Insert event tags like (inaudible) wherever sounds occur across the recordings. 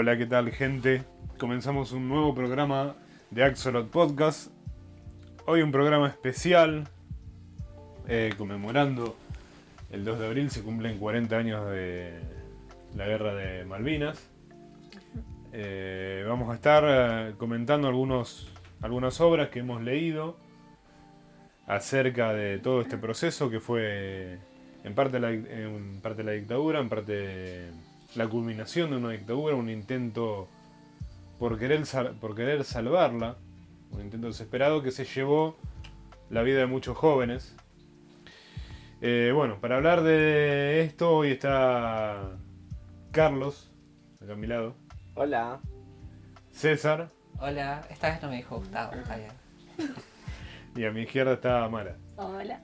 Hola, ¿qué tal gente? Comenzamos un nuevo programa de Axolot Podcast. Hoy un programa especial eh, conmemorando el 2 de abril se cumplen 40 años de la guerra de Malvinas. Eh, vamos a estar eh, comentando algunos, algunas obras que hemos leído acerca de todo este proceso que fue en parte la, en parte la dictadura, en parte la culminación de una dictadura, un intento por querer, por querer salvarla, un intento desesperado que se llevó la vida de muchos jóvenes. Eh, bueno, para hablar de esto hoy está Carlos, acá a mi lado. Hola. César. Hola, esta vez no me dijo Gustavo, está bien. Y a mi izquierda está Mara. Hola.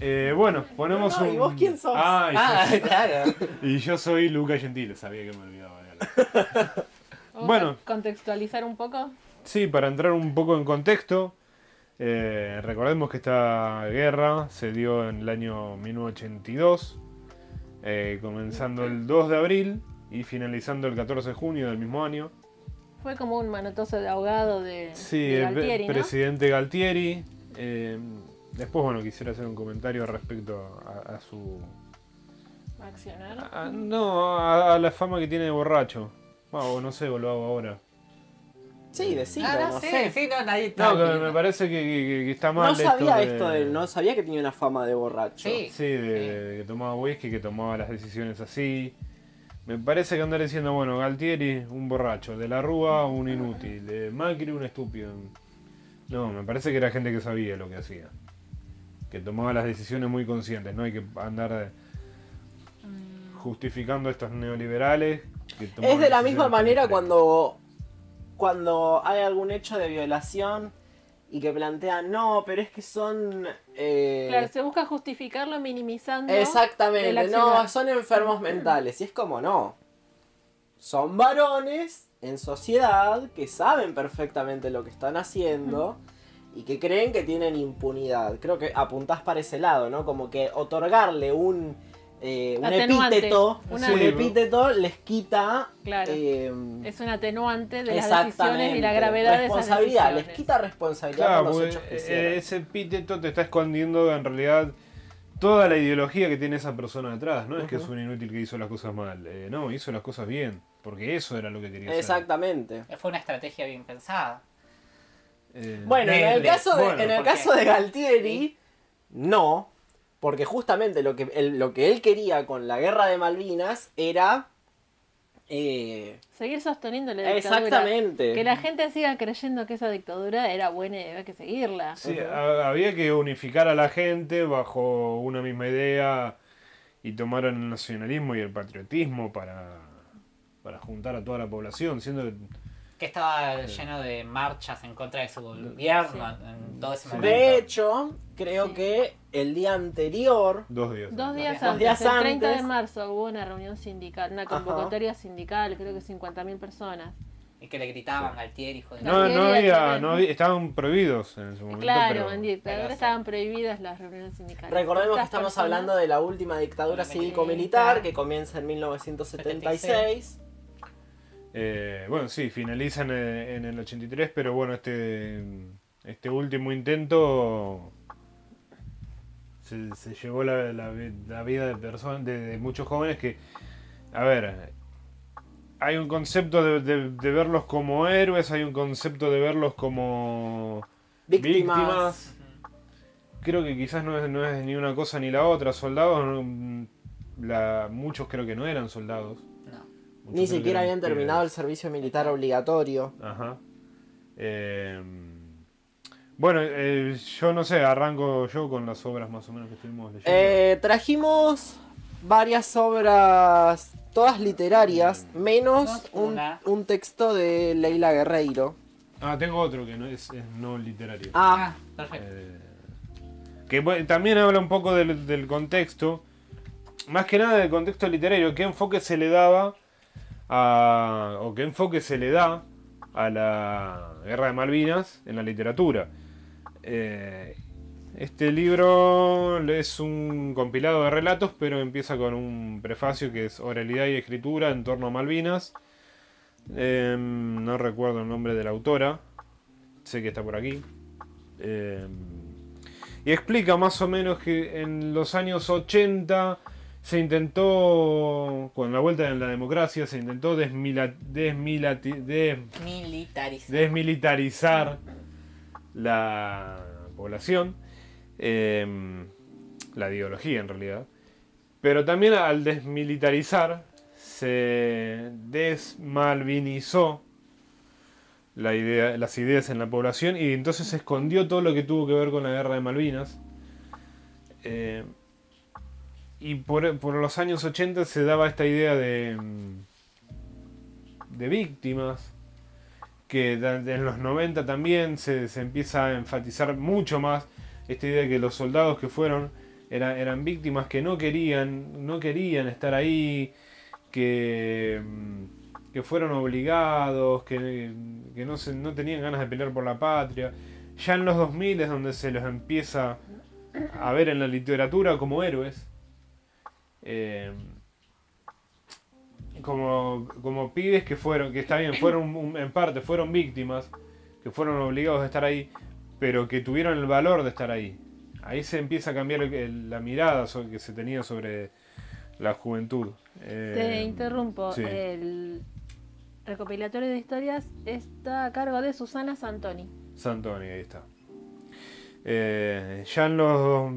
Eh, bueno, ponemos No, un. ¿y vos quién sos? Ah, y, Ah, yo, claro. (laughs) y yo soy Luca Gentile, sabía que me olvidaba de algo. (laughs) ¿Vamos Bueno. a contextualizar un poco? Sí, para entrar un poco en contexto, eh, recordemos que esta guerra se dio en el año 1982, eh, comenzando el 2 de abril y finalizando el 14 de junio del mismo año. Fue como un manotazo de ahogado de, Sí, de el Galtieri, ¿no? presidente Galtieri. eh, después, bueno, quisiera hacer un comentario respecto a, a su... Accionar. a- no, a, a la fama que tiene de borracho. O no sé, o lo hago ahora. Sí, decilo, Ah, no, no, sí, sé. sí, no, nadie No, que nadie- me parece que, que- que está mal No sabía esto esto de él, no sabía que tenía una fama de borracho. Sí. Sí, de, de que tomaba whisky, que tomaba las decisiones así. Me parece que andar diciendo, bueno, Galtieri, un borracho, de la Rúa, un inútil, de Macri, un estúpido. No, me parece que era gente que sabía lo que hacía. Que tomaba las decisiones muy conscientes, no hay que andar eh, justificando a estos neoliberales. que Es de la misma manera cuando, cuando hay algún hecho de violación y que plantean, no, pero es que son... eh, Claro, se busca justificarlo minimizando. Exactamente, no, son enfermos mentales. Y es como no. Son varones en sociedad que saben perfectamente lo que están haciendo y que creen que tienen impunidad. Creo que apuntás para ese lado, ¿no? Como que otorgarle un, eh, un Atenuante, epíteto, una- un epíteto les quita Claro. eh, Es un atenuante de las decisiones y la gravedad de esas responsabilidad, les quita responsabilidad Claro, por los hechos que eh, hicieron. ese epíteto te está escondiendo en realidad toda la ideología que tiene esa persona detrás. No es que es un inútil que hizo las cosas mal. eh, no, hizo las cosas bien. Porque eso era lo que quería hacer. Exactamente. Fue una estrategia bien pensada. Eh, Bueno, en el caso de, Bueno, en el caso de Galtieri, no, porque justamente lo que, él, lo que él quería con la guerra de Malvinas era... eh, Seguir sosteniendo la dictadura. exactamente. Que la gente siga creyendo que esa dictadura era buena y había que seguirla. sí, ha- había que unificar a la gente bajo una misma idea y tomar el nacionalismo y el patriotismo para, para juntar a toda la población, siendo que estaba lleno de marchas en contra de su gobierno en todo ese Sí. momento. De hecho, creo Sí. que el día anterior... dos días. Dos antes. días antes, días el 30 de antes. marzo, hubo una reunión sindical, una Ajá. convocatoria sindical, creo que 50.000 personas. Y que le gritaban Galtieri, hijo de No, no había, no había- estaban prohibidos en ese momento. claro, en dictadura sí. estaban prohibidas las reuniones sindicales. Recordemos que estamos personas- hablando de la última dictadura Sí. cívico-militar que comienza en 1976. Eh, bueno, sí, finaliza en el, en el 83, pero bueno, este, este último intento se, se llevó la, la vi- la vida de personas, de, de muchos jóvenes que, a ver, hay un concepto de, de- de verlos como héroes, hay un concepto de verlos como Víctimas. víctimas. Creo que quizás no es, no es ni una cosa ni la otra. Soldados, no- la- muchos creo que no eran soldados. No. Ni siquiera habían terminado el servicio militar obligatorio. Ajá. Eh, bueno, eh, yo no sé, arranco yo con las obras más o menos que estuvimos leyendo. Eh, trajimos varias obras, todas literarias, menos No, un, texto de Leila Guerreiro. ah, tengo otro que no es, es no literario. Ah, Ah, perfecto. Eh, que bueno, también habla un poco del, del contexto, más que nada del contexto literario, qué enfoque se le daba o qué enfoque se le da a la guerra de Malvinas en la literatura. Eh, Este libro es un compilado de relatos, pero empieza con un prefacio que es oralidad y escritura en torno a Malvinas. Em, no recuerdo el nombre de la autora. Sé que está por aquí. Em, y explica más o menos que en los años 80 se intentó, con la vuelta de la democracia, se intentó desmila- des- desmilitarizar la población, eh, la ideología en realidad, pero también al desmilitarizar se desmalvinizó la idea, las ideas en la población y entonces se escondió todo lo que tuvo que ver con la guerra de Malvinas. Eh, y por, por los años 80 se daba esta idea de, mm, de víctimas, que en los 90 también se, se empieza a enfatizar mucho más esta idea de que los soldados que fueron era- eran víctimas que no querían, no querían estar ahí, que, mm, que fueron obligados, que, que no, se, no tenían ganas de pelear por la patria. Ya en los 2000 es donde se los empieza a ver en la literatura como héroes. Eh, como, como pibes que fueron, que está bien, fueron en parte, fueron víctimas, que fueron obligados a estar ahí, pero que tuvieron el valor de estar ahí. Ahí se empieza a cambiar el- el- la mirada que se tenía sobre la juventud. Eh, Te interrumpo. sí. El recopilatorio de historias está a cargo de Susana Santoni. Santoni, ahí está. Eh, ya en los,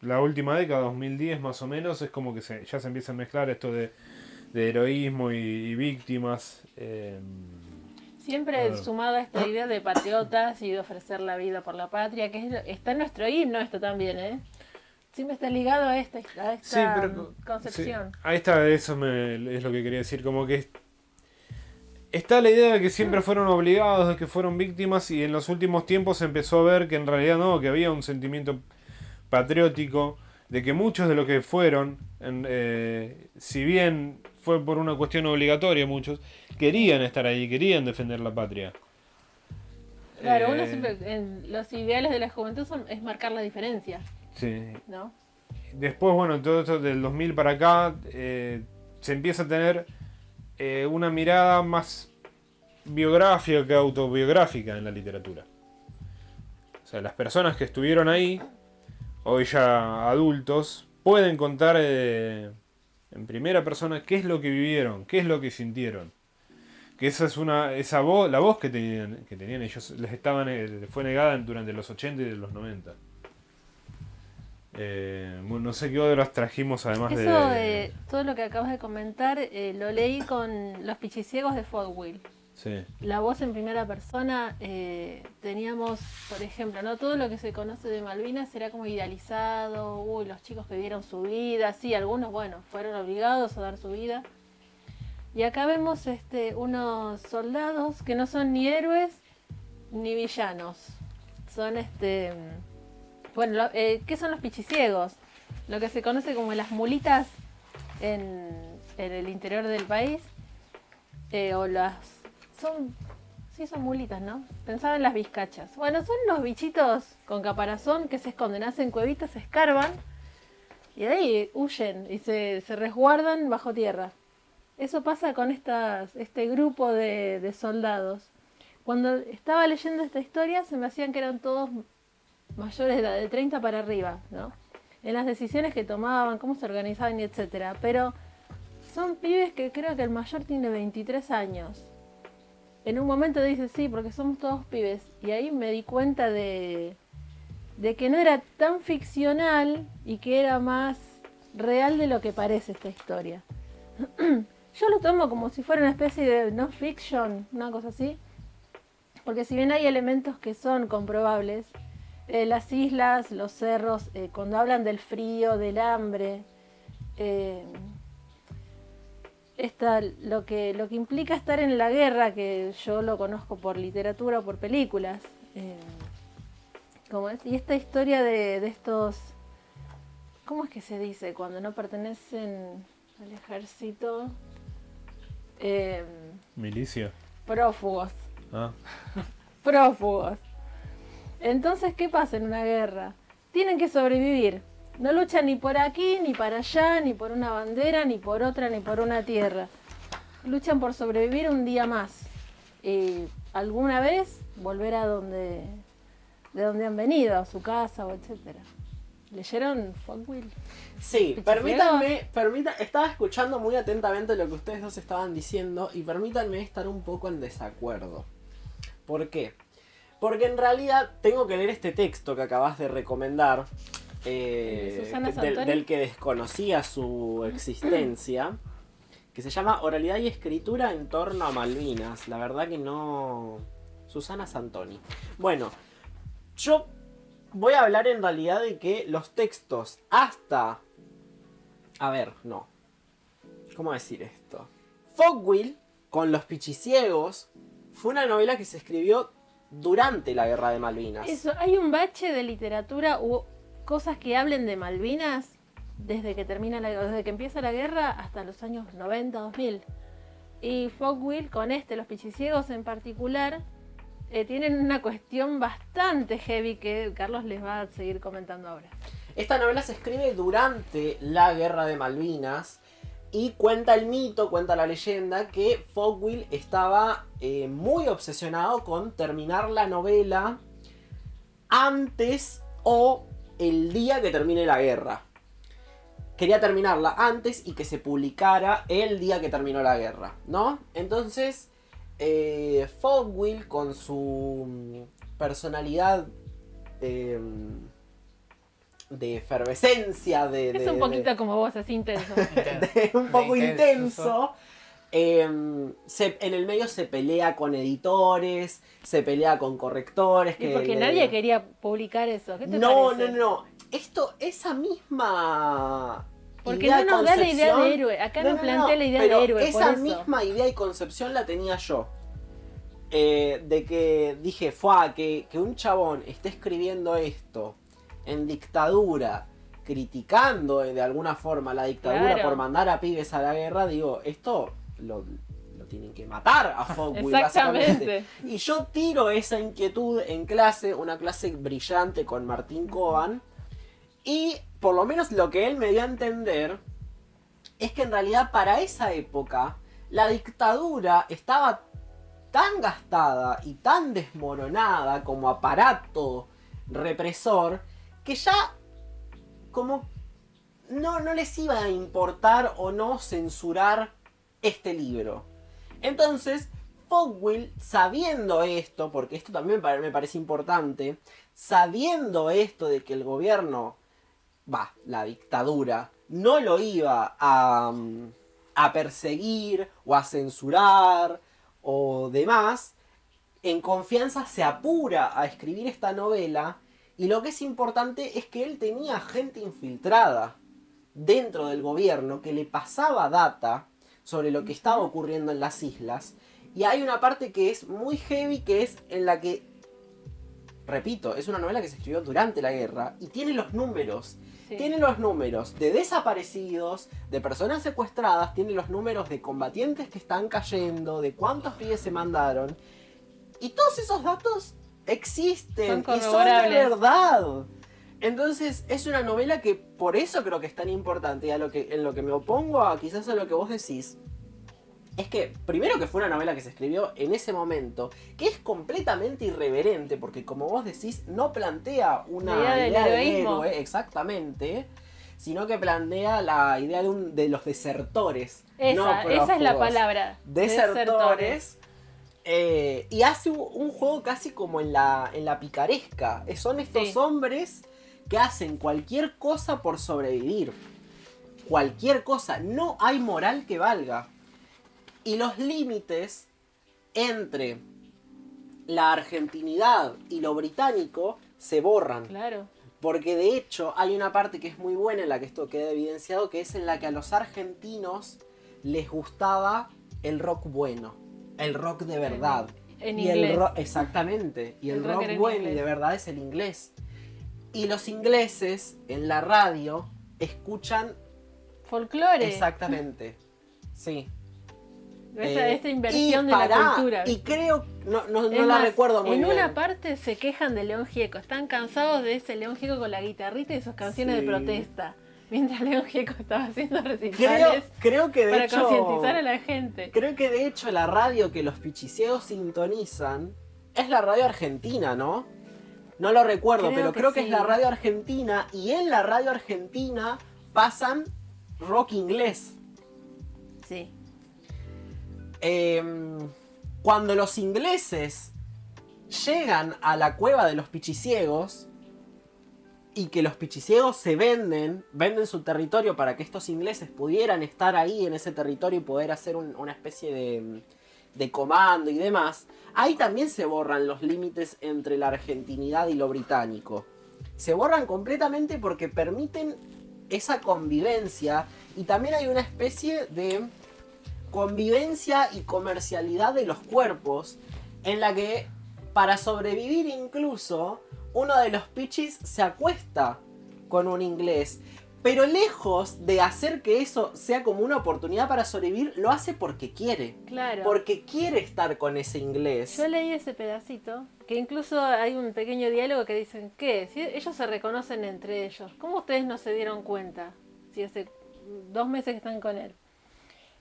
la última década, 2010 más o menos, es como que se, ya se empieza a mezclar esto de, de heroísmo y, y víctimas. eh, Siempre Ah. sumado a esta (coughs) idea de patriotas y de ofrecer la vida por la patria, que es está en nuestro himno esto también, ¿eh? Siempre está ligado a esta, a esta Sí, pero- concepción. sí, ahí está, eso me- es lo que quería decir, como que es- está la idea de que siempre fueron obligados, de que fueron víctimas y en los últimos tiempos se empezó a ver que en realidad no, que había un sentimiento patriótico, de que muchos de lo que fueron, en- eh, si bien fue por una cuestión obligatoria muchos, querían estar ahí, querían defender la patria. Claro, uno Eh, siempre, en los ideales de la juventud son, es marcar la diferencia, Sí, ¿no? Después, bueno, todo esto del 2000 para acá, eh, se empieza a tener eh, una mirada más biográfica que autobiográfica en la literatura. O sea, las personas que estuvieron ahí, hoy ya adultos, pueden contar eh, en primera persona qué es lo que vivieron, qué es lo que sintieron. Que esa es una, esa voz, la voz que tenían, que tenían ellos, les estaban, eh, les fue negada durante los 80 y los 90. Eh, bueno, no sé qué otras trajimos además Eso, de... eh, todo lo que acabas de comentar, eh, lo leí con Los Pichiciegos de Fogwill. Sí, La voz en primera persona, eh, teníamos, por ejemplo, no todo lo que se conoce de Malvinas era como idealizado, uy, los chicos que vieron su vida, sí, algunos, bueno, fueron obligados a dar su vida. Y acá vemos este, unos soldados que no son ni héroes ni villanos. Son este. Bueno, lo- eh, ¿qué son los pichiciegos? Lo que se conoce como las mulitas en, el interior del país. Eh, o las. Son. Sí, son mulitas, ¿no? Pensaba en las vizcachas. Bueno, son los bichitos con caparazón que se esconden, hacen cuevitas, se escarban y de ahí huyen y se, resguardan bajo tierra. Eso pasa con estas, este grupo de soldados. Cuando estaba leyendo esta historia se me hacían que eran todos mayores de edad, de 30 para arriba, ¿no? En las decisiones que tomaban, cómo se organizaban y etcétera. Pero son pibes que creo que el mayor tiene 23 años. En un momento dice, sí, porque somos todos pibes. Y ahí me di cuenta de, de que no era tan ficcional y que era más real de lo que parece esta historia. (clears throat) Yo lo tomo como si fuera una especie de no fiction, una cosa así. Porque si bien hay elementos que son comprobables, eh, las islas, los cerros, eh, cuando hablan del frío, del hambre, eh, esta, lo, que, lo que implica estar en la guerra, que yo lo conozco por literatura o por películas, como es, y esta historia de, de estos, ¿cómo es que se dice? Cuando no pertenecen al ejército, milicia. prófugos Ah, (laughs) prófugos. Entonces, ¿qué pasa en una guerra? tienen que sobrevivir. No luchan ni por aquí, ni para allá, ni por una bandera, ni por otra, ni por una tierra. Luchan por sobrevivir un día más. Y alguna vez volver a donde de donde han venido, a su casa o etcétera. ¿Leyeron Fogwill? Sí, Pichifiegos. permítanme, permita, estaba escuchando muy atentamente lo que ustedes dos estaban diciendo y permítanme estar un poco en desacuerdo. ¿Por qué? Porque en realidad tengo que leer este texto que acabas de recomendar, eh, ¿De Susana que- del, del que desconocía su existencia, que se llama Oralidad y Escritura en torno a Malvinas. La verdad que no... Susana Santoni. Bueno, yo voy a hablar en realidad de que los textos hasta... A ver, no. ¿Cómo decir esto? Fogwill, con los pichiciegos, fue una novela que se escribió durante la Guerra de Malvinas. Eso, hay un bache de literatura o cosas que hablen de Malvinas desde que termina la, desde que empieza la guerra hasta los años 90, 2000. Y Fogwill con este, los pichiciegos en particular, eh, tienen una cuestión bastante heavy que Carlos les va a seguir comentando ahora. Esta novela se escribe durante la Guerra de Malvinas y cuenta el mito, cuenta la leyenda que Fogwill estaba eh, muy obsesionado con terminar la novela antes o el día que termine la guerra. Quería terminarla antes y que se publicara el día que terminó la guerra, ¿no? Entonces, eh, Fogwill con su mm, personalidad eh, de efervescencia, de, Es un de- poquito como vos, así intenso. (laughs) de un poco De intenso. eh, se- en el medio se pelea con editores, se pelea con correctores. Y Que porque nadie quería publicar eso. ¿Qué te No, parece? no, no. Esto, esa misma. Porque idea, no nos da la idea de héroe. Acá No, nos no, plantea no, la idea pero de héroe. por Esa eso. misma idea y concepción la tenía yo. Eh, de que dije, fue que, que un chabón esté escribiendo esto en dictadura, criticando de alguna forma la dictadura Claro. por mandar a pibes a la guerra, digo, esto lo, lo tienen que matar a Fogwill, (laughs) básicamente. Y yo tiro esa inquietud en clase, una clase brillante con Martín Coban. Y por lo menos lo que él me dio a entender es que en realidad para esa época la dictadura estaba tan gastada y tan desmoronada como aparato represor que ya como no, no les iba a importar o no censurar este libro. Entonces, Fogwill, sabiendo esto, porque esto también me parece importante, sabiendo esto de que el gobierno, va, la dictadura, no lo iba a, mm, a perseguir o a censurar o demás, en confianza se apura a escribir esta novela y lo que es importante es que él tenía gente infiltrada dentro del gobierno que le pasaba data sobre lo que estaba ocurriendo en las islas y hay una parte que es muy heavy que es en la que repito, es una novela que se escribió durante la guerra y tiene los números Sí. tiene los números de desaparecidos, de personas secuestradas, tiene los números de combatientes que están cayendo, de cuántos pibes se mandaron. Y todos esos datos existen Son y son de verdad. Entonces es una novela que por eso creo que es tan importante y a lo que, en lo que me opongo a quizás a lo que vos decís. Es que, primero que fue una novela que se escribió en ese momento, que es completamente irreverente, porque como vos decís, no plantea una idea del de héroe, exactamente, sino que plantea la idea de, un, de los desertores. Esa, no esa es la palabra. Desertores. Eh, y hace un, juego casi como en la, en la picaresca. Eh, Son estos Sí. hombres que hacen cualquier cosa por sobrevivir. Cualquier cosa. No hay moral que valga. Y los límites entre la argentinidad y lo británico se borran. Claro. Porque de hecho hay una parte que es muy buena en la que esto queda evidenciado, que es en la que a los argentinos les gustaba el rock bueno, el rock de verdad. En y el inglés. ro- exactamente, y el, El rock en bueno y de verdad es el inglés. Y los ingleses en la radio escuchan Folclore. exactamente. Sí. Esta, Eh, esta inversión y de la cultura. Y creo, no, no, no la recuerdo muy en bien. una parte se quejan de León Gieco. Están cansados de ese León Gieco con la guitarrita y sus canciones Sí. de protesta. Mientras León Gieco estaba haciendo recitales creo que de para hecho. concientizar a la gente. Creo que de hecho la radio que los pichiciegos sintonizan es la radio argentina, ¿no? No lo recuerdo, Creo pero que creo que sí. es la radio argentina y en la radio argentina pasan rock inglés. Sí. Em, cuando los ingleses llegan a la cueva de los pichiciegos y que los pichiciegos se venden, venden su territorio para que estos ingleses pudieran estar ahí en ese territorio y poder hacer un- una especie de, de comando y demás, ahí también se borran los límites entre la argentinidad y lo británico. Se borran completamente porque permiten esa convivencia y también hay una especie de convivencia y comercialidad de los cuerpos en la que para sobrevivir incluso uno de los pichis se acuesta con un inglés. Pero lejos de hacer que eso sea como una oportunidad para sobrevivir, lo hace porque quiere. Claro. Porque quiere estar con ese inglés. Yo leí ese pedacito, que incluso hay un pequeño diálogo que dicen, ¿qué? Si ellos se reconocen entre ellos, ¿cómo ustedes no se dieron cuenta? Si hace dos meses que están con él.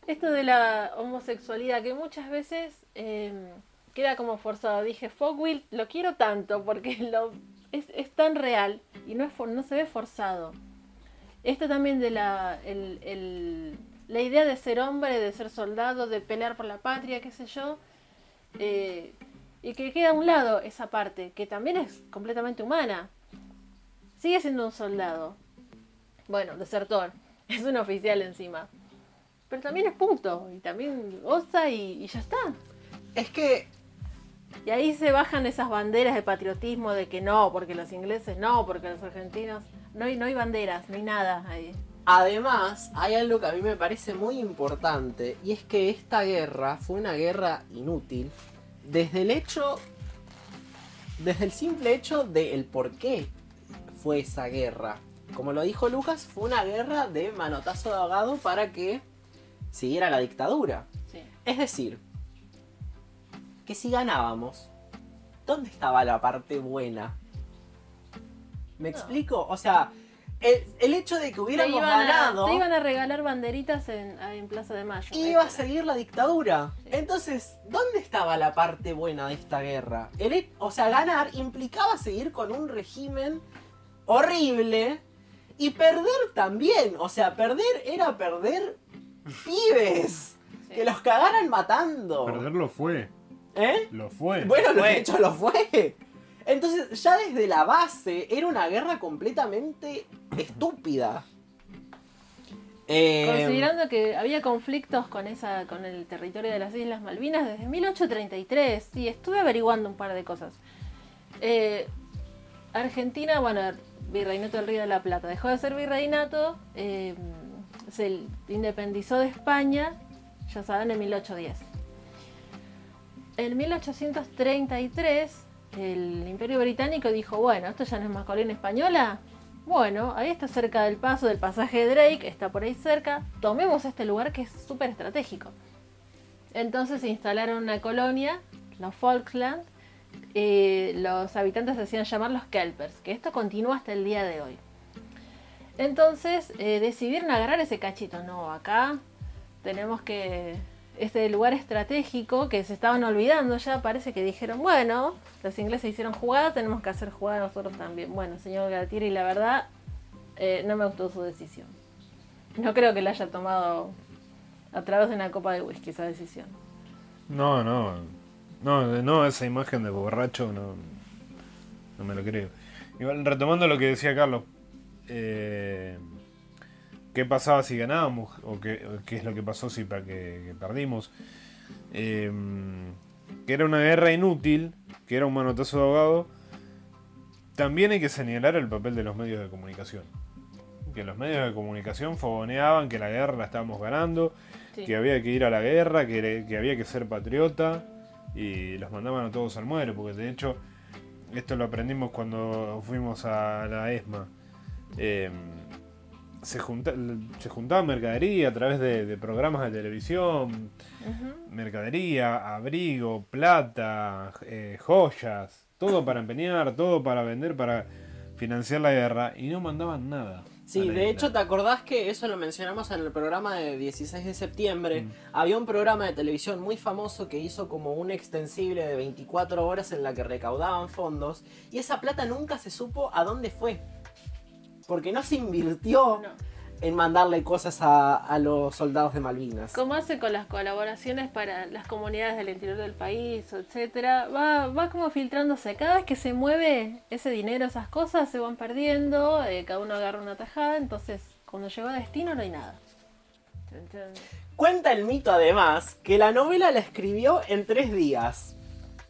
Esto de la homosexualidad, que muchas veces eh, queda como forzado. Dije, Fogwill lo quiero tanto porque (laughs) es, es tan real y no, es no se ve forzado. Esto también de la, el- el- la idea de ser hombre, de ser soldado, de pelear por la patria, qué sé yo, eh, y que queda a un lado esa parte, que también es completamente humana. Sigue siendo un soldado. Bueno, desertor. (laughs) Es un oficial encima. Pero también es punto. Y también goza y ya está. Es que Y ahí se bajan esas banderas de patriotismo de que no, porque los ingleses no, porque los argentinos. No hay, no hay banderas, no hay nada ahí. Además, hay algo que a mí me parece muy importante y es que esta guerra fue una guerra inútil desde el hecho, desde el simple hecho del por qué fue esa guerra. Como lo dijo Lucas, fue una guerra de manotazo de ahogado para que siguiera la dictadura. Sí. Es decir, que si ganábamos, ¿dónde estaba la parte buena? ¿Me No. explico? O sea, el, el hecho de que Te hubiéramos iban, a, ganado te iban a regalar banderitas en, en Plaza de Mayo. iba a seguir la dictadura. Sí. Entonces, ¿dónde estaba la parte buena de esta guerra? El o sea, ganar implicaba seguir con un régimen horrible y perder también. O sea, perder era perder pibes. Sí. Que los cagaran matando. Perderlo fue. ¿Eh? Lo fue. Bueno, Fue. de hecho lo fue. Entonces, ya desde la base era una guerra completamente estúpida. Eh, Considerando que había conflictos con esa, con el territorio de las Islas Malvinas desde 1833, sí, estuve averiguando un par de cosas. Eh, Argentina, bueno, Virreinato del Río de la Plata, dejó de ser virreinato, eh, se independizó de España, ya saben, en 1810. En 1833, el Imperio Británico dijo, bueno, esto ya no es más colonia española. Bueno, ahí está cerca del paso del pasaje de Drake, está por ahí cerca. Tomemos este lugar que es súper estratégico. Entonces instalaron una colonia, los Falkland. eh, los habitantes se hacían llamar los Kelpers, que esto continúa hasta el día de hoy. Entonces eh, decidieron agarrar ese cachito. No, acá tenemos que. Este lugar estratégico que se estaban olvidando ya, parece que dijeron, bueno, los ingleses hicieron jugada, tenemos que hacer jugada nosotros también. Bueno, señor Galtieri, la verdad, eh, no me gustó su decisión. No creo que la haya tomado a través de una copa de whisky esa decisión. No, no. No, no, esa imagen de borracho no, no me lo creo. Igual, retomando lo que decía Carlos, eh, ¿qué pasaba si ganábamos? ¿O qué, qué es lo que pasó si que, que perdimos? Eh, que era una guerra inútil, que era un manotazo de ahogado. También hay que señalar el papel de los medios de comunicación. Que los medios de comunicación fogoneaban que la guerra la estábamos ganando, Sí. que había que ir a la guerra, que, que había que ser patriota y los mandaban a todos al muere, porque de hecho esto lo aprendimos cuando fuimos a la ESMA. Eh, se, junta, se juntaba mercadería a través de, de programas de televisión, mercadería, abrigo, plata, eh, joyas, todo para empeñar, todo para vender, para financiar la guerra y no mandaban nada. Sí, de hecho, ¿te acordás que eso lo mencionamos en el programa de 16 de septiembre? Mm. Había un programa de televisión muy famoso que hizo como un extensible de 24 horas en la que recaudaban fondos y esa plata nunca se supo a dónde fue. Porque no se invirtió No. en mandarle cosas a, a los soldados de Malvinas. Como hace con las colaboraciones para las comunidades del interior del país, etcétera, va, va como filtrándose. Cada vez que se mueve ese dinero, esas cosas se van perdiendo, eh, cada uno agarra una tajada, entonces cuando llegó a destino no hay nada. Cuenta el mito además que la novela la escribió en tres días.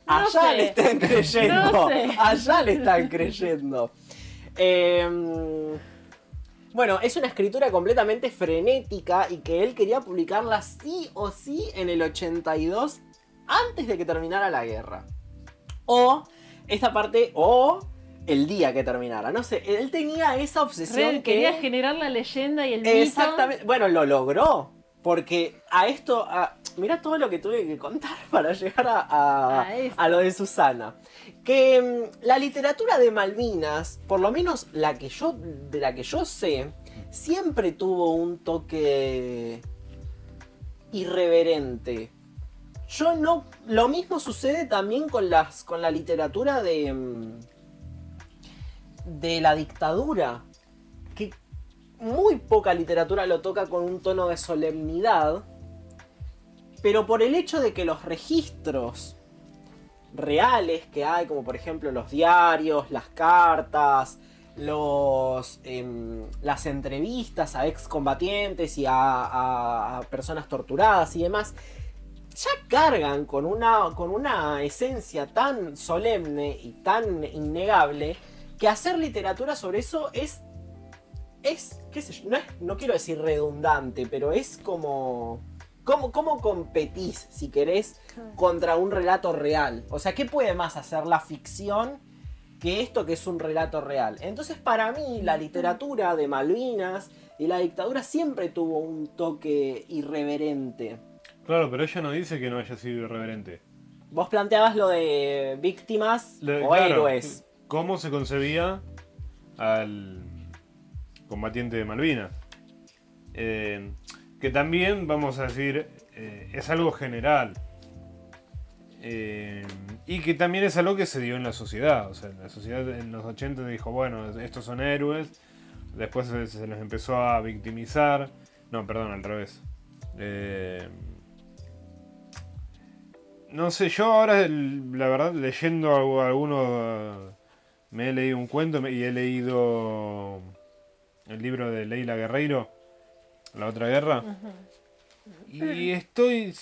No Allá sé. le están (laughs) creyendo. No sé. Allá le están creyendo. Eh, bueno, es una escritura completamente frenética y que él quería publicarla sí o sí en el 82 antes de que terminara la guerra. O esta parte, o el día que terminara. No sé, él tenía esa obsesión que... quería generar la leyenda y el mito. Exactamente. Bueno, lo logró. Porque a esto, a, mira todo lo que tuve que contar (laughs) para llegar a, lo de Susana. Que mm, la literatura de Malvinas, por lo menos la que yo, de la que yo sé, siempre tuvo un toque irreverente. Yo no. Lo mismo sucede también con las. con la literatura de. mm, de la dictadura. Muy poca literatura lo toca con un tono de solemnidad, pero por el hecho de que los registros reales que hay, como por ejemplo los diarios, las cartas, los, em, las entrevistas a excombatientes y a, a- a personas torturadas y demás, ya cargan con una, con una esencia tan solemne y tan innegable que hacer literatura sobre eso es es, qué sé yo, no, es- no quiero decir redundante, pero es como... ¿Cómo, ¿Cómo competís, si querés, contra un relato real? O sea, ¿qué puede más hacer la ficción que esto que es un relato real? Entonces, para mí, la literatura de Malvinas y la dictadura siempre tuvo un toque irreverente. Claro, pero ella no dice que no haya sido irreverente. Vos planteabas lo de víctimas Le- o claro, héroes. ¿Cómo se concebía al combatiente de Malvinas? Eh, que también, vamos a decir, eh, es algo general. Eh, y que también es algo que se dio en la sociedad. O sea, la sociedad en los 80 dijo, bueno, estos son héroes. Después se, los empezó a victimizar. No, perdón, al revés. No sé, yo ahora, la verdad, leyendo alguno, me he leído un cuento y he leído el libro de Leila Guerreiro, La otra guerra, y estoy,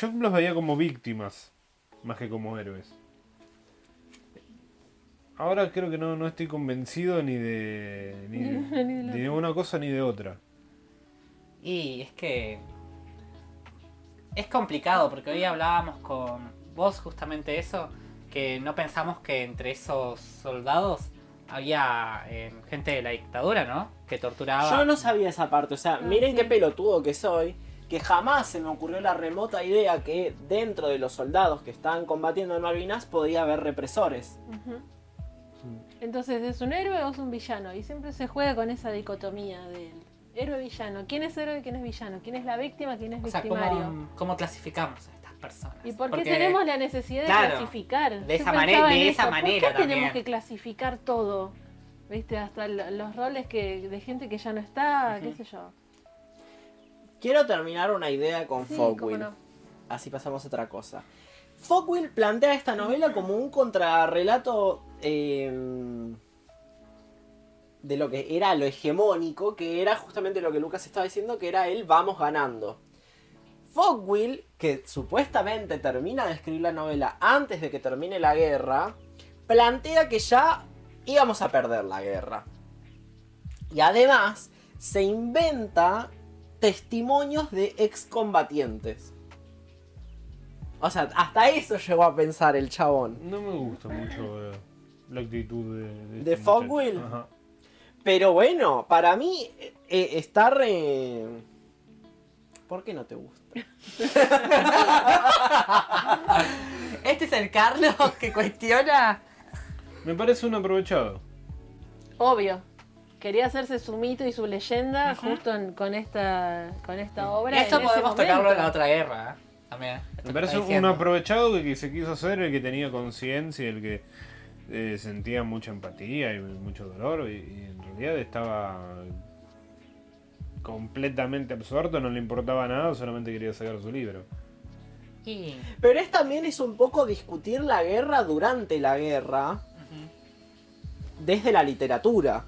yo los veía como víctimas, más que como héroes. Ahora creo que no, no estoy convencido ni de ni, Ni (laughs) de ni de una cosa ni de otra. Y es que es complicado porque hoy hablábamos con vos justamente eso, que no pensamos que entre esos soldados había eh, gente de la dictadura, ¿no? Que torturaba. Yo no sabía esa parte, o sea, Ah, miren sí. qué pelotudo que soy, que jamás se me ocurrió la remota idea que dentro de los soldados que estaban combatiendo en Malvinas podía haber represores. Ujú. Entonces, ¿es un héroe o es un villano? Y siempre se juega con esa dicotomía del héroe-villano. ¿Quién es héroe y quién es villano? ¿Quién es la víctima? ¿Quién es o sea, victimario? ¿cómo, cómo clasificamos a estas personas? ¿Y por qué Porque- tenemos la necesidad de claro, clasificar? de esa pensaba mane- de esa eso. manera ¿Por qué tenemos que clasificar todo? ¿Viste? Hasta lo- los roles que de gente que ya no está, qué sé yo. Quiero terminar una idea con Sí, Fogwill. no. Así pasamos a otra cosa. Fogwill plantea esta novela como un contrarrelato eh, de lo que era lo hegemónico, que era justamente lo que Lucas estaba diciendo, que era el vamos ganando. Fogwill, que supuestamente termina de escribir la novela antes de que termine la guerra, plantea que ya íbamos a perder la guerra. Y además se inventa testimonios de excombatientes. O sea, hasta eso llegó a pensar el chabón. No me gusta mucho eh, la actitud de... ¿De este. Fogwill? Ajá. Pero bueno, para mí eh, eh, está re... ¿Por qué no te gusta? (laughs) Este es el Carlos que cuestiona. Me parece un aprovechado. Obvio. Quería hacerse su mito y su leyenda justo en- con esta con esta obra. Esto en ese podemos tocarlo en momento. la otra guerra. ¿eh? También. esto Me que parece está un diciendo. aprovechado que, que se quiso hacer, el que tenía conciencia, el que eh, sentía mucha empatía y mucho dolor, y, y en realidad estaba completamente absorto, no le importaba nada, solamente quería sacar su libro. Pero es también es un poco discutir la guerra durante la guerra desde la literatura.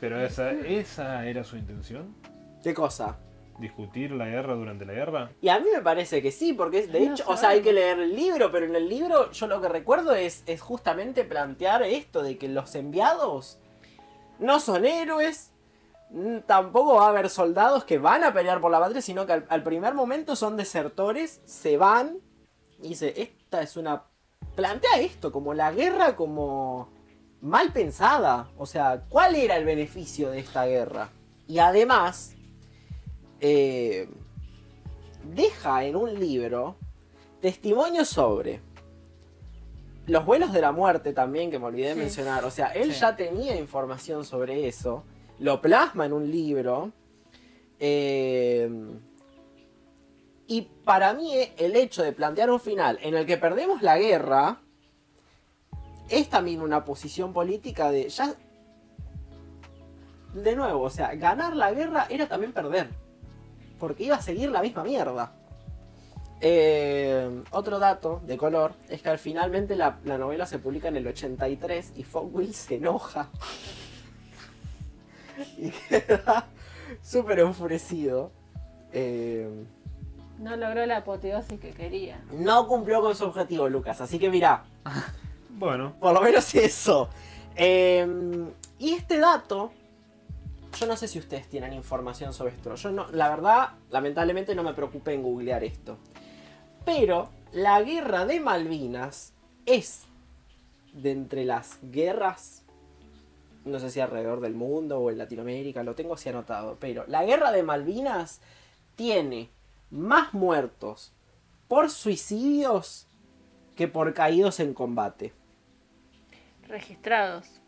Pero esa, esa era su intención, ¿Qué cosa? discutir la guerra durante la guerra. Y a mí me parece que sí, porque es- de No hecho, o sea, hay que leer el libro, pero en el libro yo lo que recuerdo es, es justamente plantear esto de que los enviados no son héroes, tampoco va a haber soldados que van a pelear por la patria, sino que al, al primer momento son desertores, se van y dice, esta es una... Plantea esto como la guerra como mal pensada, o sea, ¿cuál era el beneficio de esta guerra? Y además... eh, deja en un libro testimonios sobre los vuelos de la muerte también, que me olvidé de Sí. mencionar. O sea, él Sí. ya tenía información sobre eso, lo plasma en un libro. eh, y para mí eh, el hecho de plantear un final en el que perdemos la guerra es también una posición política de ya... De nuevo, o sea, ganar la guerra era también perder porque iba a seguir la misma mierda. Eh, otro dato de color es que al finalmente la, la novela se publica en el 83 y Fogwill se enoja. (laughs) y queda súper enfurecido. Eh, No logró la apoteosis que quería. no cumplió con su objetivo, Lucas, así que mirá, (laughs) Bueno, por lo menos eso. Eh, y este dato, yo no sé si ustedes tienen información sobre esto. Yo no, la verdad, lamentablemente no me preocupé en googlear esto. Pero la guerra de Malvinas es de entre las guerras, no sé si alrededor del mundo o en Latinoamérica, lo tengo así anotado, pero la guerra de Malvinas tiene más muertos por suicidios que por caídos en combate. Registrados.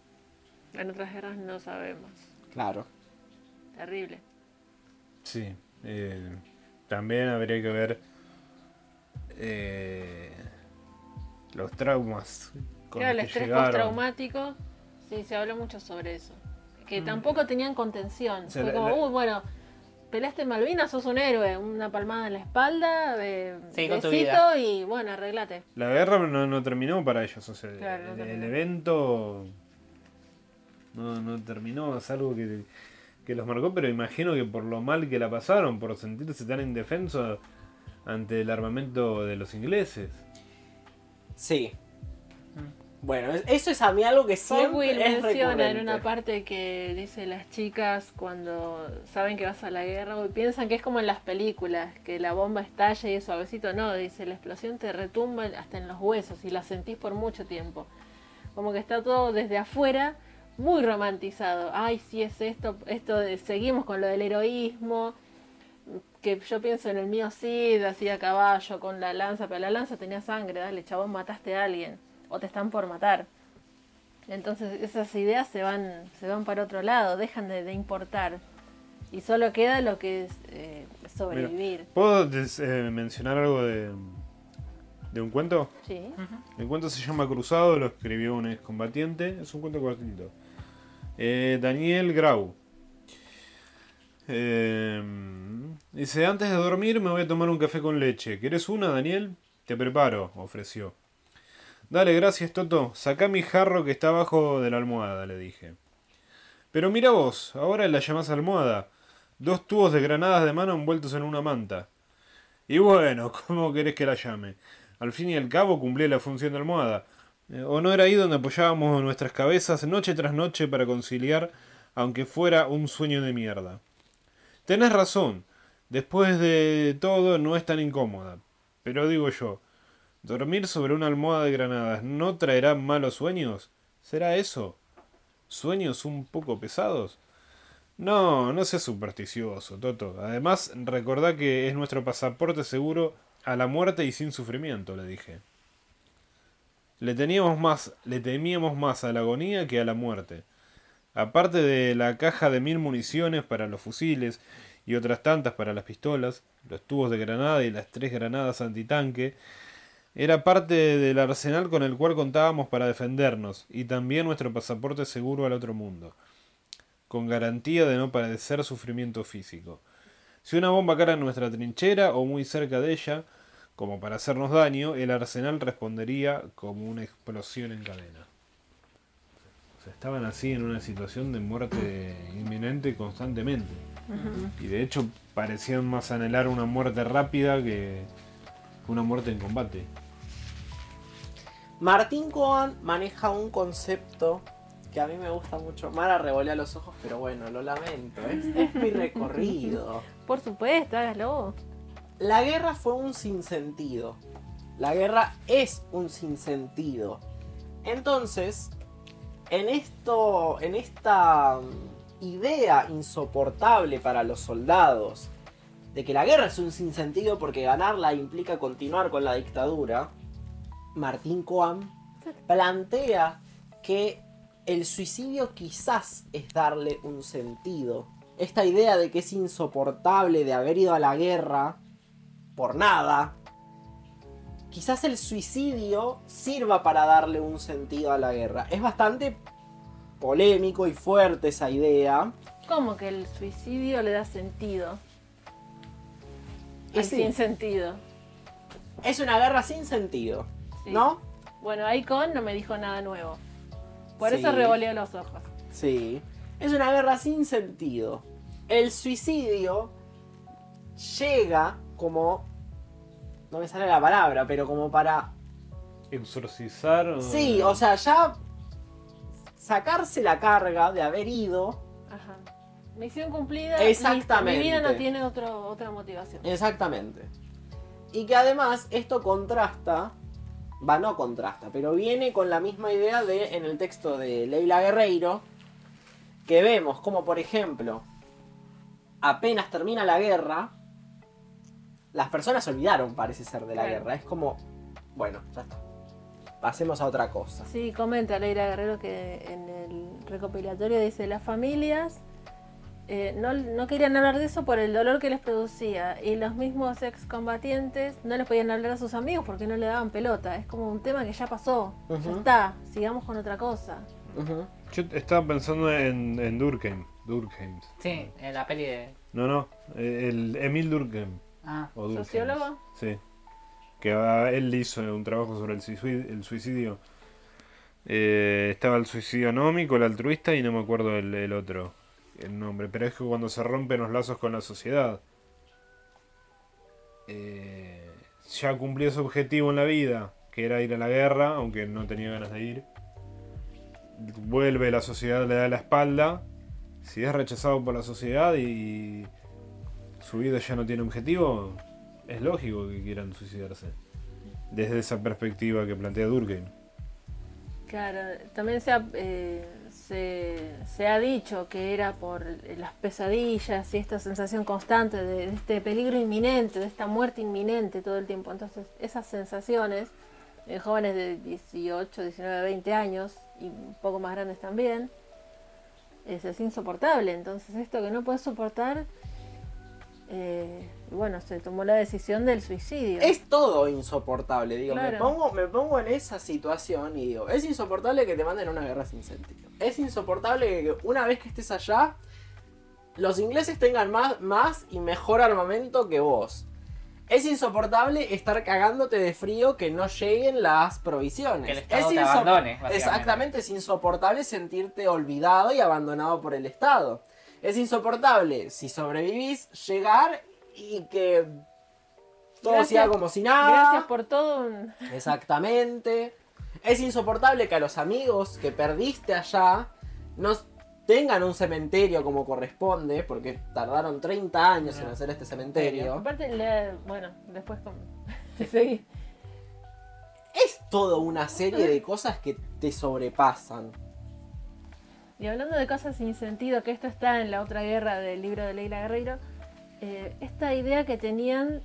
En otras guerras no sabemos. Claro. Terrible. sí. eh, también habría que ver eh, los traumas con Claro, el estrés postraumático, sí, se habló mucho sobre eso. Que tampoco tenían contención. Fue la- como, la- uy, bueno, peleaste en Malvinas, sos un héroe. Una palmada en la espalda, Sí, tu besito vida. y bueno, arreglate. La guerra no, no terminó para ellos, o sea, Claro, no el, el terminó. evento no, no terminó, es algo que, que los marcó, pero imagino que por lo mal que la pasaron, por sentirse tan indefensos ante el armamento de los ingleses. Sí. Bueno, es- eso es a mí algo que siempre es menciona en una parte que dice las chicas cuando saben que vas a la guerra y piensan que es como en las películas, que la bomba estalla y es suavecito. No, dice, la explosión te retumba hasta en los huesos y la sentís por mucho tiempo. Como que está todo desde afuera muy romantizado. Ay, sí es esto, esto de, seguimos con lo del heroísmo, que yo pienso en el mío Cid, así a caballo, con la lanza, pero la lanza tenía sangre, dale, chabón, mataste a alguien, o te están por matar. Entonces esas ideas se van, se van para otro lado, dejan de, de importar. Y solo queda lo que es eh, sobrevivir. ¿Puedo des- eh, mencionar algo de, de un cuento? Sí. El cuento se llama Cruzado, lo escribió un excombatiente, es un cuento cortito. Eh, Daniel Grau. Eh, dice, antes de dormir me voy a tomar un café con leche. ¿Querés una, Daniel? Te preparo, ofreció. Dale, gracias, Toto. Sacá mi jarro que está abajo de la almohada, le dije. Pero mira vos, ahora la llamás almohada. Dos tubos de granadas de mano envueltos en una manta. Y bueno, (laughs) ¿cómo querés que la llame? Al fin y al cabo cumplí la función de almohada. Eh, ¿O no era ahí donde apoyábamos nuestras cabezas noche tras noche para conciliar, aunque fuera un sueño de mierda? Tenés razón, después de todo no es tan incómoda. Pero digo yo, ¿dormir sobre una almohada de granadas no traerá malos sueños? ¿Será eso? ¿Sueños un poco pesados? No, no seas supersticioso, Toto. Además, recordá que es nuestro pasaporte seguro a la muerte y sin sufrimiento, le dije. Le teníamos más, le temíamos más a la agonía que a la muerte. Aparte de la caja de mil municiones para los fusiles y otras tantas para las pistolas, los tubos de granada y las tres granadas antitanque, era parte del arsenal con el cual contábamos para defendernos, y también nuestro pasaporte seguro al otro mundo, con garantía de no padecer sufrimiento físico. Si una bomba cae en nuestra trinchera o muy cerca de ella, como para hacernos daño, el arsenal respondería como una explosión en cadena. O sea, estaban así en una situación de muerte inminente constantemente. Y de hecho parecían más anhelar una muerte rápida que una muerte en combate. Martín Cohen maneja un concepto que a mí me gusta mucho. Mara revolea los ojos, pero bueno, lo lamento. Es, (laughs) es mi recorrido. Por supuesto, hágalo. La guerra fue un sinsentido. La guerra es un sinsentido. Entonces, en esto, en esta idea insoportable para los soldados de que la guerra es un sinsentido porque ganarla implica continuar con la dictadura, Martín Coam plantea que el suicidio quizás es darle un sentido. Esta idea de que es insoportable de haber ido a la guerra por nada, quizás el suicidio sirva para darle un sentido a la guerra. Es bastante polémico y fuerte esa idea. ¿Cómo que el suicidio le da sentido? Sí, sin sentido. es una guerra sin sentido, Sí. ¿no? Bueno, ahí con no me dijo nada nuevo. Por Sí. eso revoleo los ojos. Sí. Es una guerra sin sentido. El suicidio llega como... No me sale la palabra, pero como para... Exorcizar. o- Sí, o sea, ya sacarse la carga de haber ido. Ajá. Misión cumplida. Exactamente. Mi vida no tiene otro, otra motivación. Exactamente. Y que además esto contrasta, va no contrasta, pero viene con la misma idea de en el texto de Leila Guerreiro, que vemos como por ejemplo, apenas termina la guerra, las personas se olvidaron, parece ser, de la Claro. guerra. Es como, bueno, ya está. Pasemos a otra cosa. Sí, comenta Leira Guerrero que en el recopilatorio dice las familias eh, no, no querían hablar de eso por el dolor que les producía y los mismos excombatientes no les podían hablar a sus amigos porque no le daban pelota. Es como un tema que ya pasó, ya está, sigamos con otra cosa. Ujú. Yo estaba pensando en, en Durkheim. Durkheim. Sí, en la peli de. No, no. El Emil Durkheim. Ah, O Durkheim. ¿Sociólogo? Sí. Que él hizo un trabajo sobre el suicidio. El suicidio. Eh, estaba el suicidio anómico, el altruista y no me acuerdo el, el otro. El nombre. Pero es que cuando se rompen los lazos con la sociedad. eh, ya cumplió su objetivo en la vida, que era ir a la guerra, aunque no tenía ganas de ir. Vuelve, la sociedad le da la espalda. Si es rechazado por la sociedad y su vida ya no tiene objetivo, es lógico que quieran suicidarse. Desde esa perspectiva que plantea Durkheim. Claro, también se eh, se, ha dicho que era por las pesadillas y esta sensación constante de, este peligro inminente, de esta muerte inminente todo el tiempo. Entonces, esas sensaciones en jóvenes de 18, 19, 20 años y un poco más grandes también, es, es insoportable. Entonces, esto que no puedes soportar, eh, bueno, se tomó la decisión del suicidio. Es todo insoportable, digo, me, pongo, me pongo en esa situación y digo, es insoportable que te manden a una guerra sin sentido. Es insoportable que una vez que estés allá, los ingleses tengan más, más y mejor armamento que vos. Es insoportable estar cagándote de frío que no lleguen las provisiones. Que el Estado es te abandone. Exactamente, es insoportable sentirte olvidado y abandonado por el Estado. Es insoportable, si sobrevivís, llegar y que todo Gracias- siga como si nada. Gracias por todo. un- Exactamente. Es insoportable que a los amigos que perdiste allá no tengan un cementerio como corresponde, porque tardaron 30 años en hacer este cementerio. Aparte, le- bueno, después con... (laughs) seguí. Es toda una serie de cosas que te sobrepasan. Y hablando de cosas sin sentido, que esto está en la otra guerra del libro de Leila Guerrero, eh, esta idea que tenían,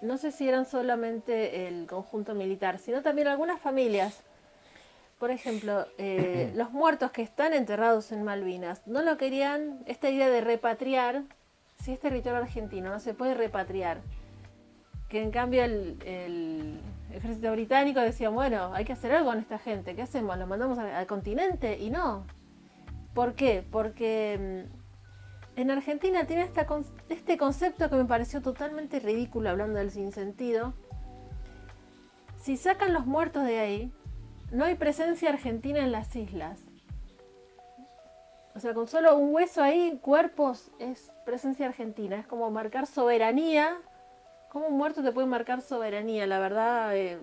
no sé si eran solamente el conjunto militar, sino también algunas familias. Por ejemplo, eh, los muertos que están enterrados en Malvinas, no lo querían, esta idea de repatriar, si es territorio argentino, no se puede repatriar. Que en cambio el, ejército británico decía, bueno, hay que hacer algo con esta gente, ¿qué hacemos? ¿Lo mandamos al continente? Y no. ¿Por qué? Porque mm, en Argentina tiene este concepto que me pareció totalmente ridículo hablando del sinsentido. Si sacan los muertos de ahí, no hay presencia argentina en las islas. O sea, con solo un hueso ahí, cuerpos, es presencia argentina. Es como marcar soberanía. ¿Cómo un muerto te puede marcar soberanía? La verdad, eh,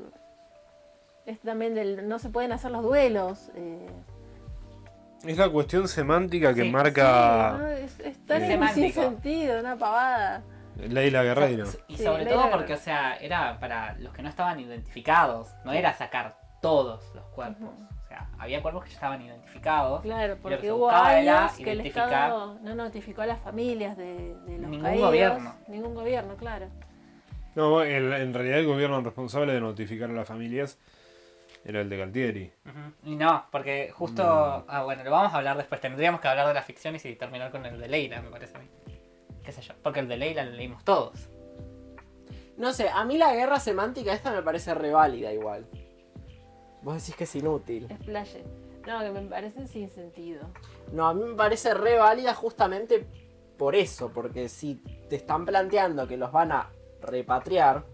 es también del, no se pueden hacer los duelos. eh. Es la cuestión semántica que Sí. marca Sí, ¿no? es, es tan Es sin sentido, una pavada. Leila Guerreiro. Y sobre todo porque, Guerrero. o sea, era para los que no estaban identificados, no era sacar todos los cuerpos. O sea, había cuerpos que ya estaban identificados. Claro, porque que hubo años que el Estado no notificó a las familias de, de los Ningún caídos. gobierno. Ningún gobierno, claro. No, el- en realidad el gobierno responsable de notificar a las familias era el de Galtieri. Y no, porque justo. No. Ah, bueno, lo vamos a hablar después. Tendríamos que hablar de las ficciones y terminar con el de Leila, me parece a mí. ¿Qué sé yo? Porque el de Leila lo leímos todos. No sé, a mí la guerra semántica esta me parece reválida igual. Vos decís que es inútil. Es playe. No, que me parecen sin sentido. No, a mí me parece re válida justamente por eso, porque si te están planteando que los van a repatriar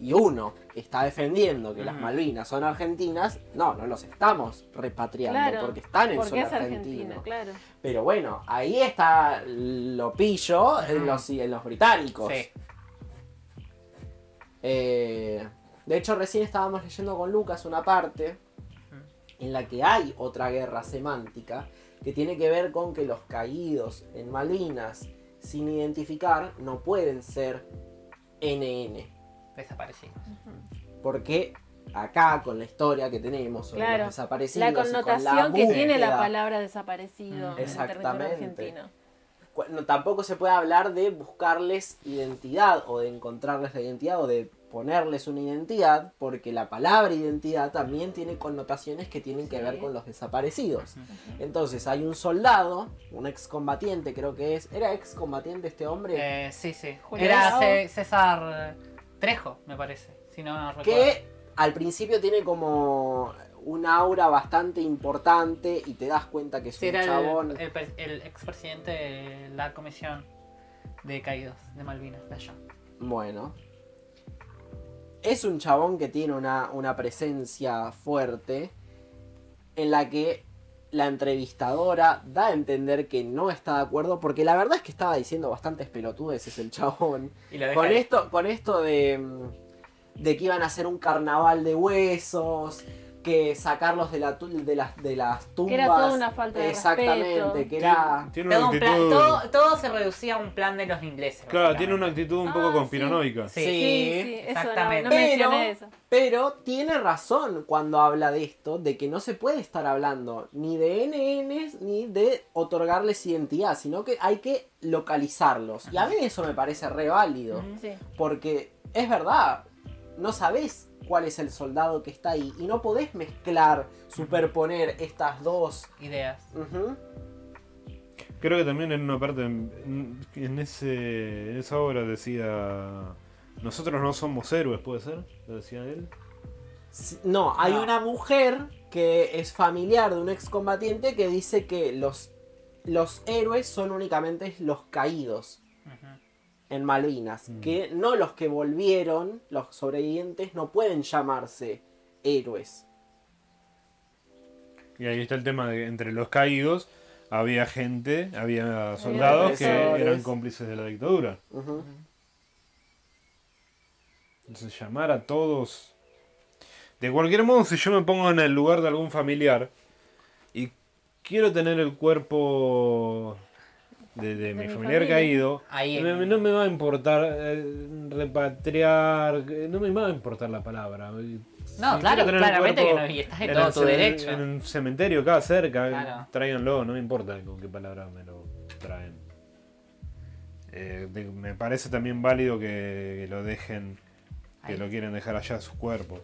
y uno está defendiendo que las. Malvinas son argentinas, no, no los estamos repatriando Claro. porque están en porque suelo es argentino. Claro. Pero bueno, ahí está lo pillo en los, en los británicos. Sí. Eh, de hecho, recién estábamos leyendo con Lucas una parte en la que hay otra guerra semántica que tiene que ver con que los caídos en Malvinas sin identificar no pueden ser NN. Desaparecidos. Porque acá, con la historia que tenemos sobre Claro, los desaparecidos, La y con connotación que tiene la palabra desaparecido Mm. en el territorio Exactamente. argentino. no, tampoco se puede hablar de buscarles identidad o de encontrarles la identidad o de ponerles una identidad, porque la palabra identidad también tiene connotaciones que tienen que ver con los desaparecidos. Entonces hay un soldado, un excombatiente creo que es, ¿era excombatiente este hombre? Eh, sí, sí. Julio Era César Trejo, me parece. Si no, no recuerdo. que al principio tiene como un aura bastante importante y te das cuenta que es Sí, un era chabón. el, el, el expresidente de la comisión de caídos de Malvinas, de allá. Bueno. Es un chabón que tiene una, una presencia fuerte en la que la entrevistadora da a entender que no está de acuerdo porque la verdad es que estaba diciendo bastantes pelotudeces el chabón. Y Con esto, con esto de, de que iban a hacer un carnaval de huesos, que sacarlos de, la, de, las, de las tumbas. Que era toda una falta de Exactamente, respeto. que era... Tiene una Todo, un plan- actitud. todo, todo se reducía a un plan de los ingleses. Claro, tiene una actitud un poco Ah, conspiranoica. Sí. Sí, sí, eso no, exactamente. no Pero- mencioné eso. Pero tiene razón cuando habla de esto, de que no se puede estar hablando ni de NNs ni de otorgarles identidad, sino que hay que localizarlos. Y a mí eso me parece re válido, porque es verdad, no sabés cuál es el soldado que está ahí y no podés mezclar, superponer estas dos. Ideas. Creo que también en una parte, en, en ese, en esa obra decía, nosotros no somos héroes, ¿puede ser? Lo decía él. Sí, No, hay No. una mujer que es familiar de un excombatiente que dice que los, los héroes son únicamente los caídos. En Malvinas, Mm. que no los que volvieron, los sobrevivientes, no pueden llamarse héroes. Y ahí está el tema de que entre los caídos había gente, había soldados que eran cómplices de la dictadura. Ujú. Entonces llamar a todos... De cualquier modo, si yo me pongo en el lugar de algún familiar y quiero tener el cuerpo de, de mi mi familiar familia. caído, Ahí no me va a importar eh, repatriar, eh, no me va a importar la palabra. No, Si claro, claramente cuerpo que no, y estás en en todo tu derecho. En un cementerio acá cerca, Claro. tráiganlo, no me importa con qué palabra me lo traen. Eh, de- me parece también válido que, que lo dejen, que Ahí. lo quieren dejar allá sus cuerpos.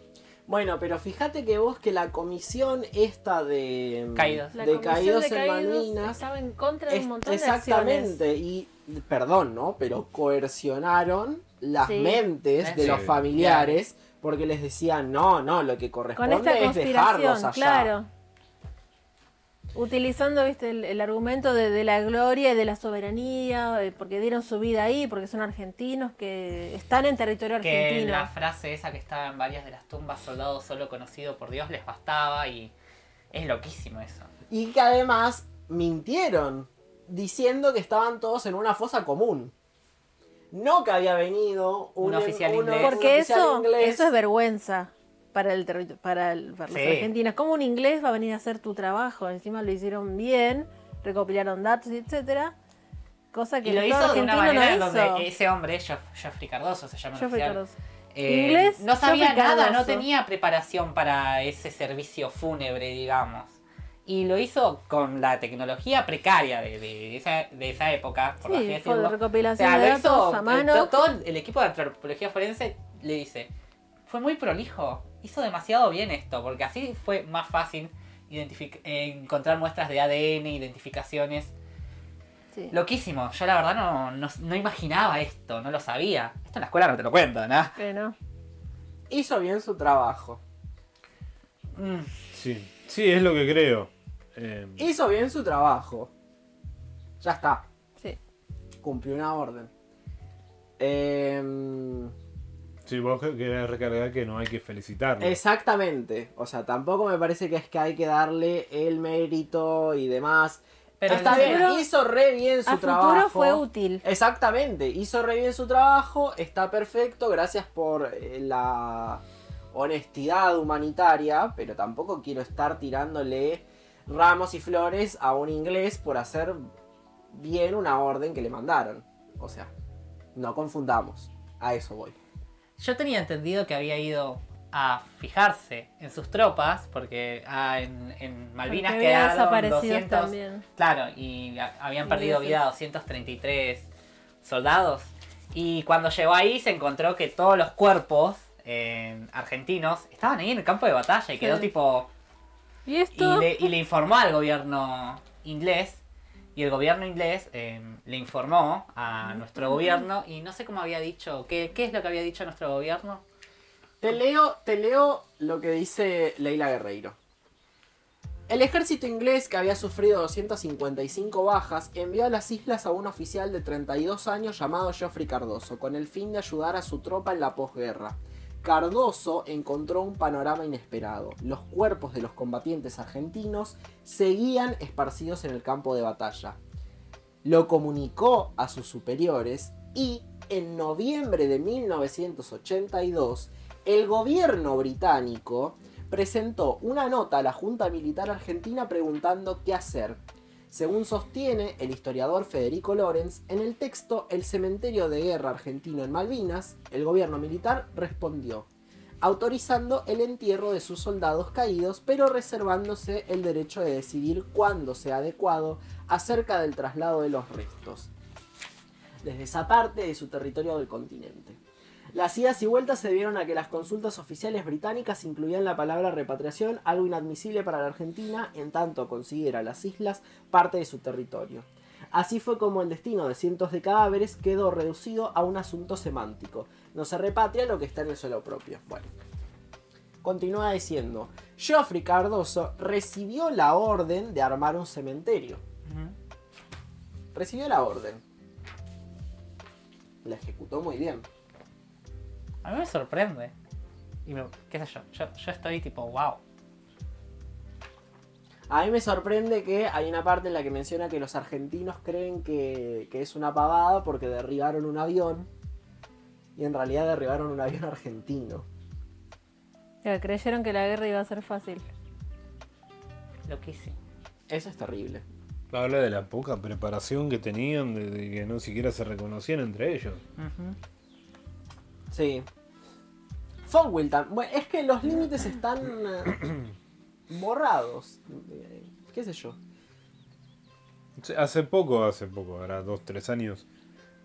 Bueno, pero fíjate que vos que la comisión esta de Caídos. La de Comisión caídos de en Caídos Malvinas estaba en contra de es- un montón de acciones. exactamente y perdón, ¿no? Pero coercionaron las Sí. mentes de Sí. los familiares porque les decían, "No, no, lo que Con corresponde esta es dejarlos allá." claro. Utilizando viste el, el argumento de, de la gloria y de la soberanía, eh, porque dieron su vida ahí, porque son argentinos que están en territorio Que argentino. la frase esa que estaba en varias de las tumbas, soldado solo conocido por Dios, les bastaba y es loquísimo eso. Y que además mintieron diciendo que estaban todos en una fosa común. No que había venido un, Un oficial un- inglés. un Porque oficial eso, inglés. eso es vergüenza para el para, el- para los Sí. argentinos. ¿Cómo un inglés va a venir a hacer tu trabajo? Encima lo hicieron bien, recopilaron datos, etcétera. Cosa que Y lo el hizo de una manera no donde hizo. ese hombre, Geoff- Geoffrey Cardoso se llama Geoffrey Cardoso. eh, Inglés, no sabía nada, no tenía preparación para ese servicio fúnebre, digamos. Y lo hizo con la tecnología precaria de, de esa, de esa época, por así Sí, decirlo. de recopilación O sea, de lo hizo, datos a eh, mano. to- todo el equipo de antropología forense le dice, fue muy prolijo, hizo demasiado bien esto, porque así fue más fácil identific- eh, encontrar muestras de ADN, identificaciones. Sí. Loquísimo, yo la verdad no, no, no imaginaba esto, no lo sabía. Esto en la escuela no te lo cuentan, ¿ah? Que no. Hizo bien su trabajo. Mm, Sí, sí, es lo que creo. Eh, Hizo bien su trabajo. Ya está. Sí. Cumplió una orden. Em, sí, vos querés recargar que no hay que felicitarlo. exactamente. O sea, tampoco me parece que es que hay que darle el mérito y demás. Pero Está bien, futuro- hizo re bien su A trabajo. futuro fue útil. Exactamente, hizo re bien su trabajo, está perfecto, gracias por eh, la honestidad humanitaria, pero tampoco quiero estar tirándole ramos y flores a un inglés por hacer bien una orden que le mandaron. O sea, no confundamos, a eso voy. Yo tenía entendido que había ido a fijarse en sus tropas, porque ah, en, en Malvinas Porque quedaron desaparecidos 200... tambido. Claro, y a- habían perdido vida 233 soldados. Y cuando llegó ahí se encontró que todos los cuerpos eh, argentinos estaban ahí en el campo de batalla y quedó Sí. tipo... ¿Y Y esto? le, y le informó al gobierno inglés. Y el gobierno inglés eh, le informó a nuestro gobierno. Y no sé cómo había dicho. ¿Qué, qué es lo que había dicho nuestro gobierno? Te leo, te leo lo que dice Leila Guerreiro. El ejército inglés, que había sufrido 255 bajas, envió a las islas a un oficial de 32 años llamado Geoffrey Cardoso, con el fin de ayudar a su tropa en la posguerra. Cardoso encontró un panorama inesperado. Los cuerpos de los combatientes argentinos seguían esparcidos en el campo de batalla. Lo comunicó a sus superiores y en noviembre de 1982 el gobierno británico presentó una nota a la Junta Militar Argentina preguntando qué hacer. Según sostiene el historiador Federico Lorenz, en el texto El cementerio de guerra argentino en Malvinas, el gobierno militar respondió, autorizando el entierro de sus soldados caídos, pero reservándose el derecho de decidir cuándo sea adecuado acerca del traslado de los restos, desde esa parte de su territorio del continente. Las idas y vueltas se debieron a que las consultas oficiales británicas incluían la palabra repatriación, algo inadmisible para la Argentina, en tanto considera las islas parte de su territorio. Así fue como el destino de cientos de cadáveres quedó reducido a un asunto semántico. No se repatria lo que está en el suelo propio. Bueno. Continúa diciendo, Geoffrey Cardoso recibió la orden de armar un cementerio. Recibió la orden. La ejecutó muy bien. A mí me sorprende. Y me, qué sé yo, yo, yo estoy tipo, wow. A mí me sorprende que hay una parte en la que menciona que los argentinos creen que, que es una pavada porque derribaron un avión. Y en realidad derribaron un avión argentino. Que creyeron que la guerra iba a ser fácil. Loquísimo. Eso es terrible. Habla de la poca preparación que tenían, de, de que no siquiera se reconocían entre ellos. Ujú. Sí. Tam- bueno, es que los límites están eh, borrados. Eh, ¿Qué sé yo? Hace poco, hace poco, ahora dos, tres años,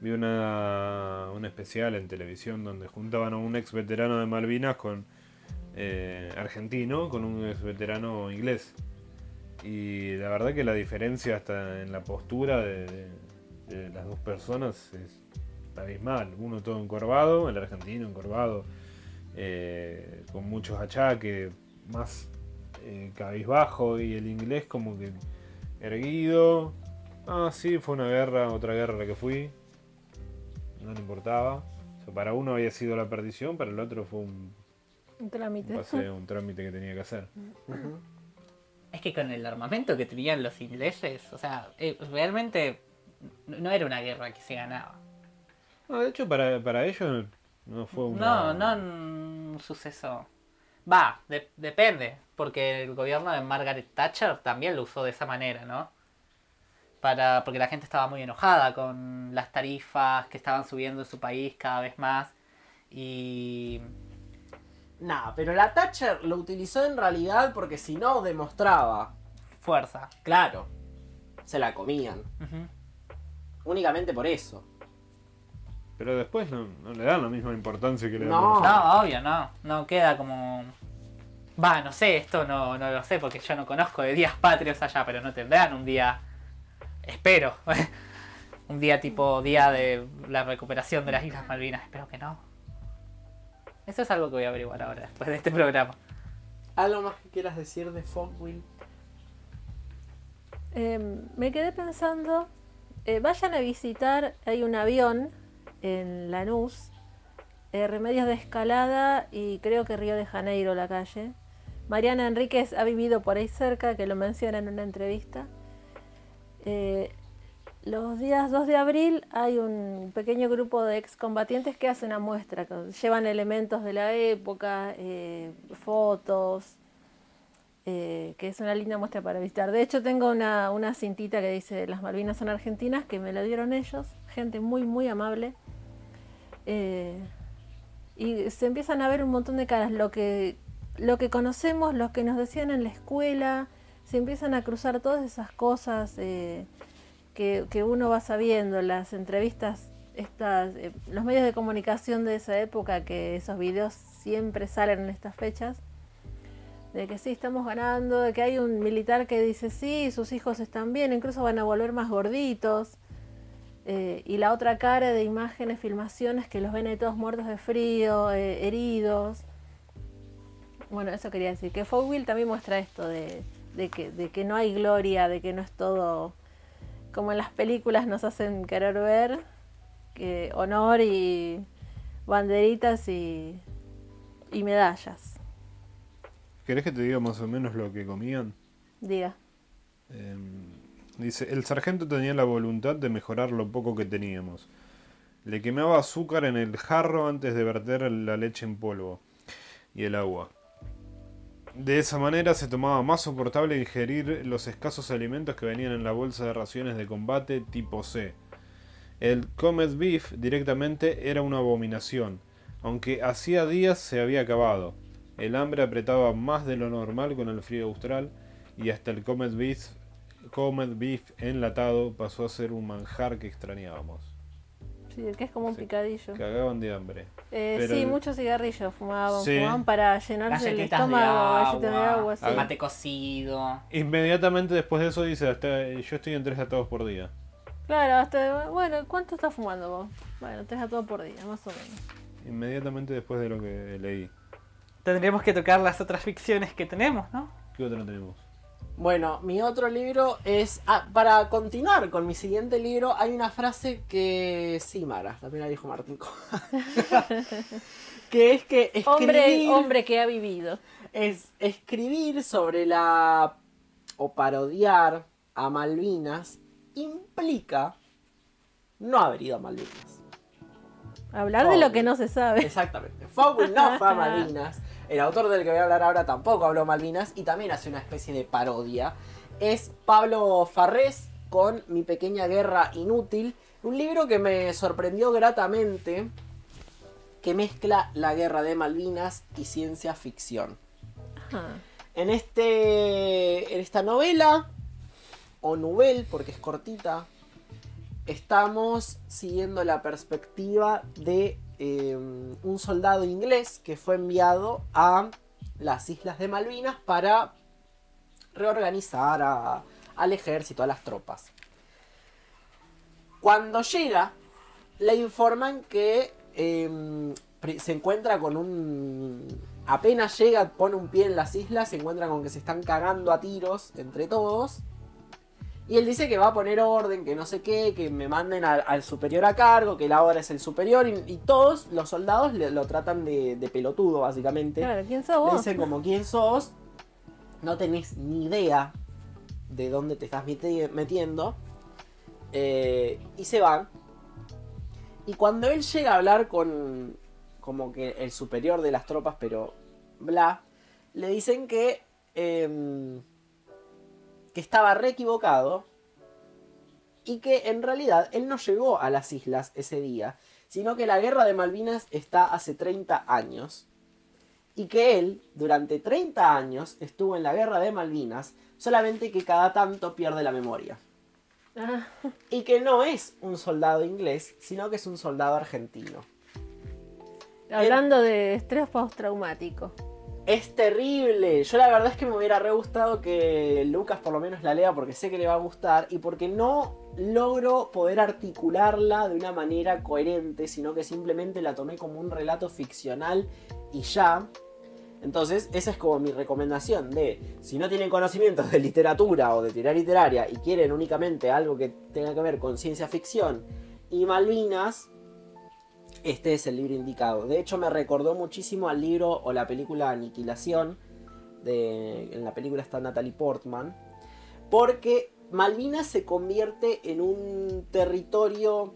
vi una, un especial en televisión donde juntaban a un ex veterano de Malvinas con eh, argentino, con un ex veterano inglés. Y la verdad que la diferencia hasta en la postura de, de- de las dos personas es abismal. Uno todo encorvado, el argentino encorvado, eh, con muchos achaques, más eh, cabizbajo, y el inglés como que erguido. Ah, sí, fue una guerra, otra guerra a la que fui. No le importaba. O sea, para uno había sido la perdición, para el otro fue un, Un trámite. un paseo, un trámite que tenía que hacer. Es que con el armamento que tenían los ingleses, o sea, eh, realmente no era una guerra que se ganaba. No, de hecho, para, para ellos no fue No, una... no un suceso. Va, de- depende, porque el gobierno de Margaret Thatcher también lo usó de esa manera, ¿no? Para, porque la gente estaba muy enojada con las tarifas que estaban subiendo en su país cada vez más. Y Nah, pero la Thatcher lo utilizó en realidad porque si no demostraba. fuerza. Claro, se la comían. Únicamente por eso. Pero después no, no le dan la misma importancia que le dan No. No, obvio, no. No queda como. Va, no sé, esto no, no lo sé porque yo no conozco de días patrios allá, pero no tendrán un día. Espero. (laughs) un día tipo día de la recuperación de las Islas Malvinas. Espero que no. Eso es algo que voy a averiguar ahora, después de este programa. ¿Algo más que quieras decir de Fogwill? Eh, me quedé pensando, eh, vayan a visitar, hay un avión en Lanús, eh, Remedios de Escalada y creo que Río de Janeiro, la calle. Mariana Enríquez ha vivido por ahí cerca, que lo menciona en una entrevista. Eh, los días 2 de abril hay un pequeño grupo de excombatientes que hace una muestra, llevan elementos de la época, eh, fotos, eh, que es una linda muestra para visitar. De hecho, tengo una cintita que dice Las Malvinas son argentinas, que me la dieron ellos, gente muy, muy amable. Eh, y se empiezan a ver un montón de caras, lo que, lo que conocemos, lo que nos decían en la escuela, se empiezan a cruzar todas esas cosas eh, que, que uno va sabiendo, las entrevistas, estas, eh, los medios de comunicación de esa época, que esos videos siempre salen en estas fechas de que sí, estamos ganando, de que hay un militar que dice sí, sus hijos están bien, incluso van a volver más gorditos. Eh, y la otra cara de imágenes, filmaciones que los ven ahí todos muertos de frío, eh, heridos. Bueno, eso quería decir. Que Fogwill también muestra esto de, de que, de que no hay gloria, de que no es todo como en las películas nos hacen querer ver, que honor y banderitas y, y medallas. ¿Querés que te diga más o menos lo que comían? Diga. Eh, dice, el sargento tenía la voluntad de mejorar lo poco que teníamos. Le quemaba azúcar en el jarro antes de verter la leche en polvo y el agua. De esa manera se tomaba más soportable ingerir los escasos alimentos que venían en la bolsa de raciones de combate tipo C. El Comet Beef directamente era una abominación, aunque hacía días se había acabado. El hambre apretaba más de lo normal con el frío austral y hasta el Comet Beef, Comet Beef enlatado pasó a ser un manjar que extrañábamos. Sí, que es como un Sí. picadillo. Cagaban de hambre. Eh, Pero sí, el- muchos cigarrillos fumaban. Sí. Fumaban para llenarse el Galletitas de estómago, galletitas de agua, agua. sí. Mate cocido. Inmediatamente después de eso dice, hasta, yo estoy en tres atados por día. Claro, hasta. Bueno, ¿cuánto estás fumando vos? Bueno, tres a todo por día, más o menos. Inmediatamente después de lo que leí. Tendríamos que tocar las otras ficciones que tenemos, ¿no? ¿Qué otra tenemos? Bueno, mi otro libro es. Ah, para continuar con mi siguiente libro, hay una frase que. Sí, Mara, también la dijo Martín. (laughs) Que es que escribir. Hombre, hombre que ha vivido. Es escribir sobre la. o parodiar a Malvinas implica no haber ido a Malvinas. Hablar de lo que no se sabe. Exactamente. Fogwill no fue a (laughs) Malvinas. El autor del que voy a hablar ahora tampoco habló Malvinas y también hace una especie de parodia. Es Pablo Farrés con Mi pequeña guerra inútil. Un libro que me sorprendió gratamente que mezcla la guerra de Malvinas y ciencia ficción. Ajá. En, este, en esta novela, o novel, porque es cortita, estamos siguiendo la perspectiva de eh, un soldado inglés que fue enviado a las Islas de Malvinas para reorganizar a- al ejército, a las tropas. Cuando llega, le informan que pri- se encuentra con un... Apenas llega, pone un pie en las islas, se encuentra con que se están cagando a tiros entre todos. Y él dice que va a poner orden, que no sé qué, que me manden al, al superior a cargo, que él ahora es el superior. Y, y todos los soldados le- lo tratan de, de pelotudo, básicamente. Claro, ¿quién sos Le vos? dicen como quién sos, no tenés ni idea de dónde te estás meti- metiendo. eh, y se van. Y cuando él llega a hablar con como que el superior de las tropas, pero bla, le dicen que, em, que estaba re equivocado y que en realidad él no llegó a las islas ese día, sino que la guerra de Malvinas está hace 30 años y que él durante 30 años estuvo en la guerra de Malvinas, solamente que cada tanto pierde la memoria. Ah, Y que no es un soldado inglés, sino que es un soldado argentino. hablando de estrés postraumático. Es terrible. Yo la verdad es que me hubiera re gustado que Lucas por lo menos la lea porque sé que le va a gustar y porque no logro poder articularla de una manera coherente, sino que simplemente la tomé como un relato ficcional y ya. Entonces, esa es como mi recomendación de, si no tienen conocimientos de literatura o de teoría literaria y quieren únicamente algo que tenga que ver con ciencia ficción y Malvinas, este es el libro indicado. De hecho, me recordó muchísimo al libro o la película Aniquilación. En la película está Natalie Portman. Porque Malvinas se convierte en un territorio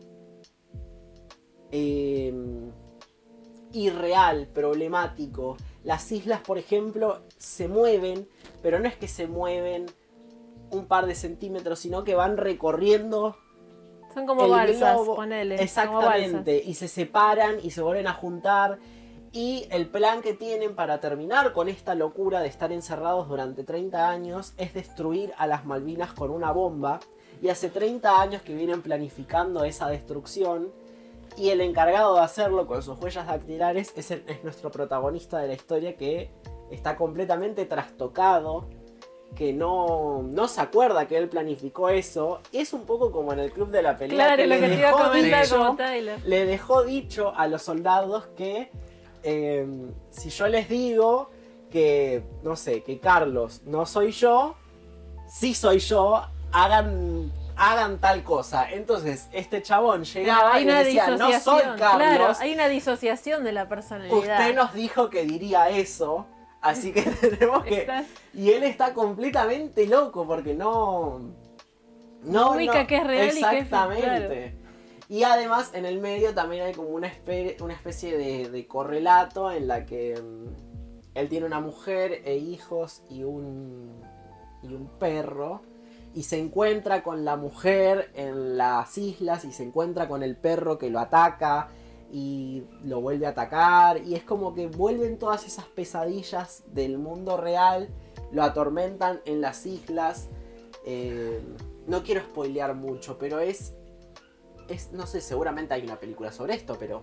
eh, irreal, problemático. Las islas, por ejemplo, se mueven, pero no es que se mueven un par de centímetros, sino que van recorriendo Son como el balsas, globo- ponele. como Exactamente, y se separan y se vuelven a juntar. Y el plan que tienen para terminar con esta locura de estar encerrados durante 30 años es destruir a las Malvinas con una bomba. Y hace 30 años que vienen planificando esa destrucción. Y el encargado de hacerlo con sus huellas dactilares es, el- es nuestro protagonista de la historia que está completamente trastocado. Que no, no se acuerda que él planificó eso. Es un poco como en el club de la pelea. Claro, que lo le que te iba a dejó comentar dicho- como Tyler. le dejó dicho a los soldados que eh, si yo les digo que, no sé, que Carlos no soy yo, sí soy yo, hagan, hagan tal cosa. Entonces, este chabón llegaba y le decía, no soy. Carlos, Claro, hay una disociación de la personalidad. usted nos dijo que diría eso. Así que (laughs) tenemos que... Estás- Y él está completamente loco porque no. No ubica que es real y que es- Exactamente. Y además en el medio también hay como una, espe- una especie de, de correlato en la que mm, él tiene una mujer e hijos y un, y un perro. Y se encuentra con la mujer en las islas y se encuentra con el perro que lo ataca y lo vuelve a atacar. Y es como que vuelven todas esas pesadillas del mundo real, lo atormentan en las islas. Eh, no quiero spoilear mucho, pero es, es. No sé, seguramente hay una película sobre esto, pero.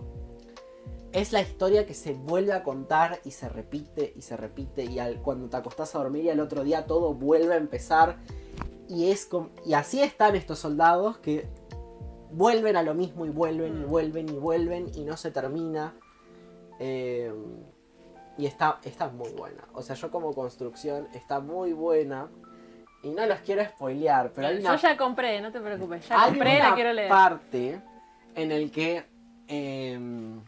Es la historia que se vuelve a contar y se repite y se repite. Y al- cuando te acostás a dormir y al otro día todo vuelve a empezar. Y, es com- y así están estos soldados que vuelven a lo mismo y vuelven y Mm. vuelven y vuelven y no se termina. Eh, y está, está muy buena. O sea, yo como construcción está muy buena. Y no los quiero spoilear, pero hay una Yo ya compré, no te preocupes. Ya hay compré, una la quiero leer. parte en el que em,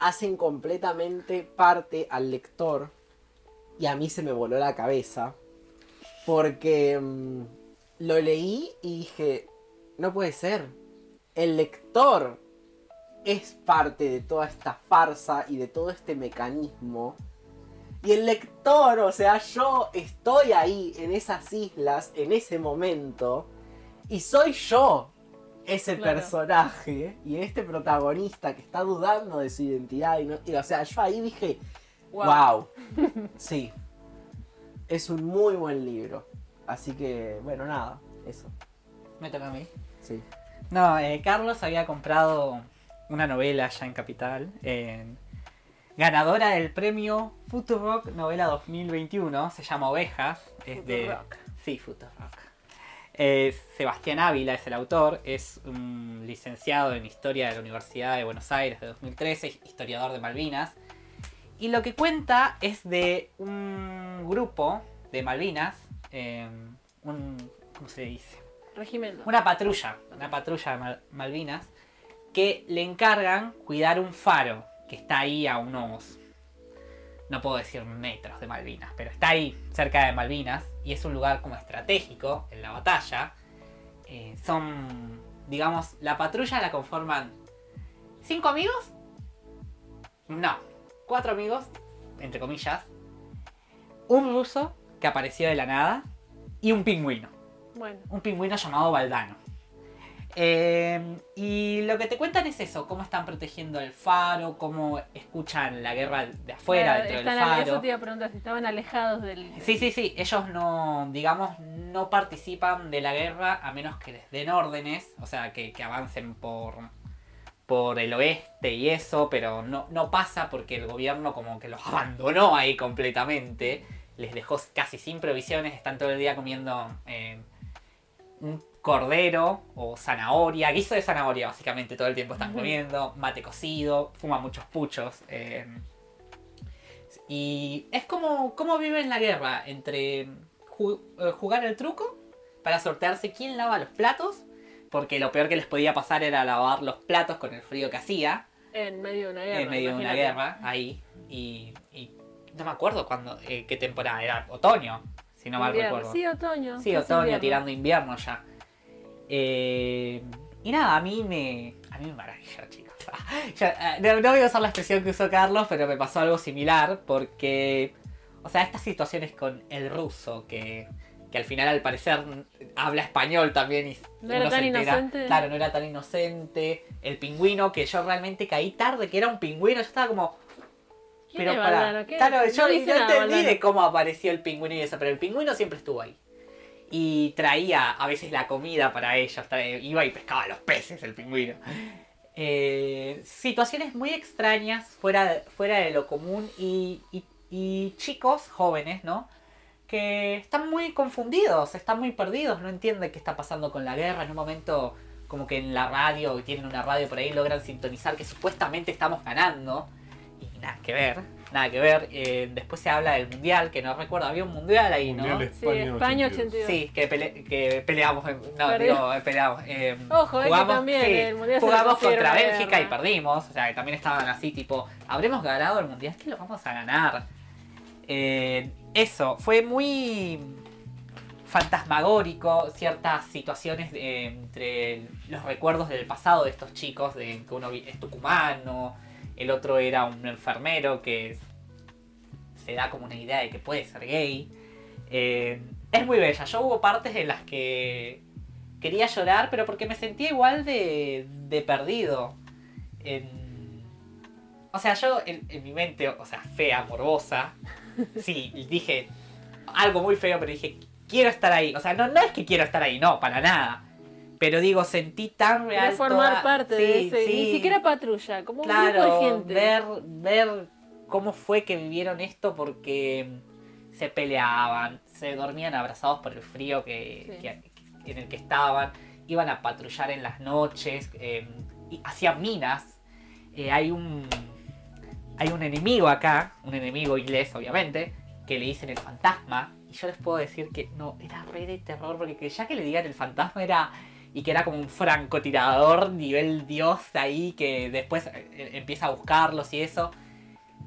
hacen completamente parte al lector y a mí se me voló la cabeza porque em, lo leí y dije, no puede ser, el lector es parte de toda esta farsa y de todo este mecanismo. Y el lector, o sea, yo estoy ahí en esas islas, en ese momento, y soy yo. ese Claro. personaje y este protagonista que está dudando de su identidad. Y no- y, o sea, yo ahí dije, Wow. wow. (laughs) Sí. Es un muy buen libro. Así que, bueno, nada, eso. Me toca a mí. Sí. No, eh, Carlos había comprado una novela ya en Capital. ganadora del premio Futurock Novela 2021. Se llama Ovejas. Es de. Futurock. Sí, Futurock. Eh, Sebastián Ávila es el autor. Es un licenciado en Historia de la Universidad de Buenos Aires de 2013. Historiador de Malvinas. Y lo que cuenta es de un grupo de Malvinas. eh, un. ¿Cómo se dice? Una patrulla, una patrulla de Mal- Malvinas, que le encargan cuidar un faro que está ahí a unos, no puedo decir metros de Malvinas, pero está ahí cerca de Malvinas y es un lugar como estratégico en la batalla. Eh, son, digamos, la patrulla la conforman cinco amigos, no, cuatro amigos, entre comillas, un ruso que apareció de la nada y un pingüino Bueno, un pingüino llamado Baldano. Eh, y lo que te cuentan es eso, cómo están protegiendo el faro, cómo escuchan la guerra de afuera, claro, dentro del están- Eso faro. te iba a preguntar si estaban alejados del. Sí, sí, sí, ellos no, digamos, no participan de la guerra a menos que les den órdenes, o sea, que, que avancen por, por el oeste y eso, pero no, no pasa porque el gobierno como que los (laughs) abandonó ahí completamente, les dejó casi sin provisiones, están todo el día comiendo eh, un cordero o zanahoria, guiso de zanahoria básicamente todo el tiempo están comiendo, mate cocido, fuman muchos puchos. eh, y es como cómo viven la guerra entre ju- eh, jugar el truco para sortearse quién lava los platos, porque lo peor que les podía pasar era lavar los platos con el frío que hacía En medio de una guerra. en medio de una guerra ahí. Y, y no me acuerdo cuándo, eh, qué temporada era, otoño, si no mal Invierno. recuerdo. Sí, otoño. Sí, otoño, invierno. tirando invierno ya. Eh, y nada, a mí me. A mí me maravilla, chicos. (laughs) Ya, eh, no, no voy a usar la expresión que usó Carlos, pero me pasó algo similar porque. O sea, estas situaciones con el ruso, que, que al final al parecer habla español también y No era tan entera- inocente. Claro, no era tan inocente. El pingüino, que yo realmente caí tarde, que era un pingüino, yo estaba como. ¿Quién Pero para. Claro, yo no entendí de cómo apareció el pingüino y eso, pero el pingüino siempre estuvo ahí. Y traía a veces la comida para ellos, iba y pescaba los peces el pingüino. Eh, situaciones muy extrañas, fuera de, fuera de lo común y, y- y chicos jóvenes, ¿no? Que están muy confundidos, están muy perdidos, no entienden qué está pasando con la guerra. En un momento, como que en la radio, tienen una radio por ahí, logran sintonizar que supuestamente estamos ganando. Nada que ver, nada que ver. Eh, después se habla del mundial, que no recuerdo, había un mundial ahí, ¿no? Mundial Sí, España, España 82. 82. Sí, que, pele- que peleamos. en- No, Perdió. digo, peleamos. eh, Ojo, eh, que también el Mundial se jugamos contra Bélgica y perdimos. O sea, que también estaban así, tipo, ¿habremos ganado el mundial? ¿Qué lo vamos a ganar? Eh, eso, fue muy fantasmagórico ciertas situaciones de- entre los recuerdos del pasado de estos chicos, de que uno vi- es tucumano, el otro era un enfermero que se da como una idea de que puede ser gay. Eh, es muy bella. Yo hubo partes en las que quería llorar, pero porque me sentía igual de, de perdido. En- O sea, yo en, en mi mente, o sea, fea, morbosa, (laughs) sí, dije algo muy feo, pero dije, quiero estar ahí. O sea, no, no es que quiero estar ahí, no, para nada. Pero digo, sentí tan real. Formar toda- parte de ese. sí. Ni siquiera patrulla, como un Claro, grupo de gente. ver, ver cómo fue que vivieron esto porque se peleaban, se dormían abrazados por el frío que, Sí. que- en el que estaban, iban a patrullar en las noches, eh, y hacían minas. Eh, hay un hay un enemigo acá, un enemigo inglés obviamente, que le dicen el fantasma. Y yo les puedo decir que no, era re de terror, porque que ya que le digan el fantasma era. Y que era como un francotirador nivel dios ahí que después eh, empieza a buscarlos y eso.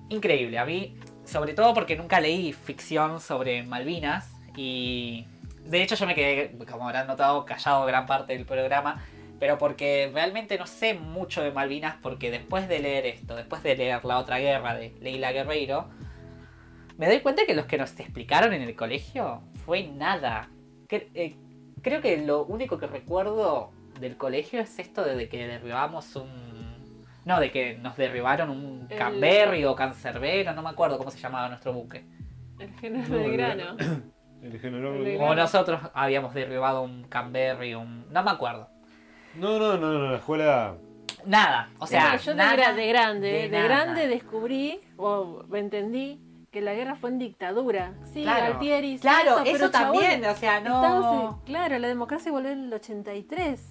Increíble, a mí, sobre todo porque nunca leí ficción sobre Malvinas. Y de hecho yo me quedé, como habrán notado, callado gran parte del programa. Pero porque realmente no sé mucho de Malvinas porque después de leer esto, después de leer La otra guerra de Leila Guerreiro, me doy cuenta que los que nos explicaron en el colegio fue nada. Cre- eh, creo que lo único que recuerdo del colegio es esto de que derribamos un... No, de que nos derribaron un El- Canberry o Cancerbero, no me acuerdo cómo se llamaba nuestro buque. El general No, Belgrano. (coughs) El general. El O nosotros habíamos derribado un Canberry, un... No me acuerdo. No, no, no, no, la escuela. Nada, o sea, No, yo de, nada gra- de grande, de de, grande descubrí, o me entendí, que la guerra fue en dictadura. Sí, Claro. Galtieri Claro, eso chabón, también, o sea, Estados- no... claro, la democracia volvió en el 83.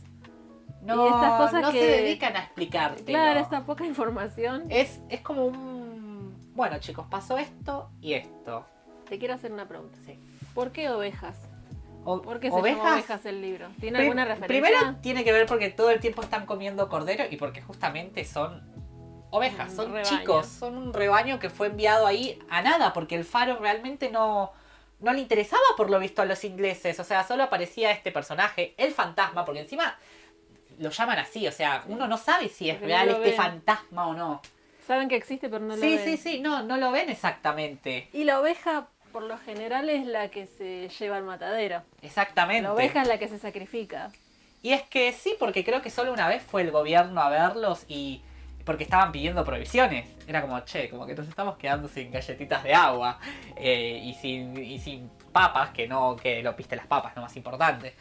No, y estas cosas no que- se dedican a explicarte. Claro, esta poca información. Es, es como un... Bueno, chicos, pasó esto y esto. Te quiero hacer una pregunta. Sí. ¿Por qué ovejas? O- ¿Por qué se llama ovejas el libro? ¿Tiene alguna referencia? Primero tiene que ver porque todo el tiempo están comiendo cordero y porque justamente son ovejas, son rebaño. chicos, son un rebaño que fue enviado ahí a nada, porque el faro realmente no, no le interesaba por lo visto a los ingleses, o sea, solo aparecía este personaje, el fantasma, porque encima lo llaman así, o sea, uno no sabe si es Porque real este ven. fantasma o no. Saben que existe, pero no lo sí, ven. sí, sí, no, no lo ven exactamente. Y la oveja, por lo general, es la que se lleva al matadero. Exactamente. La oveja es la que se sacrifica. Y es que sí, porque creo que solo una vez fue el gobierno a verlos y porque estaban pidiendo provisiones. Era como, che, como que nos estamos quedando sin galletitas de agua eh, y, sin, y sin papas, que no, que lo piste las papas, no más importante.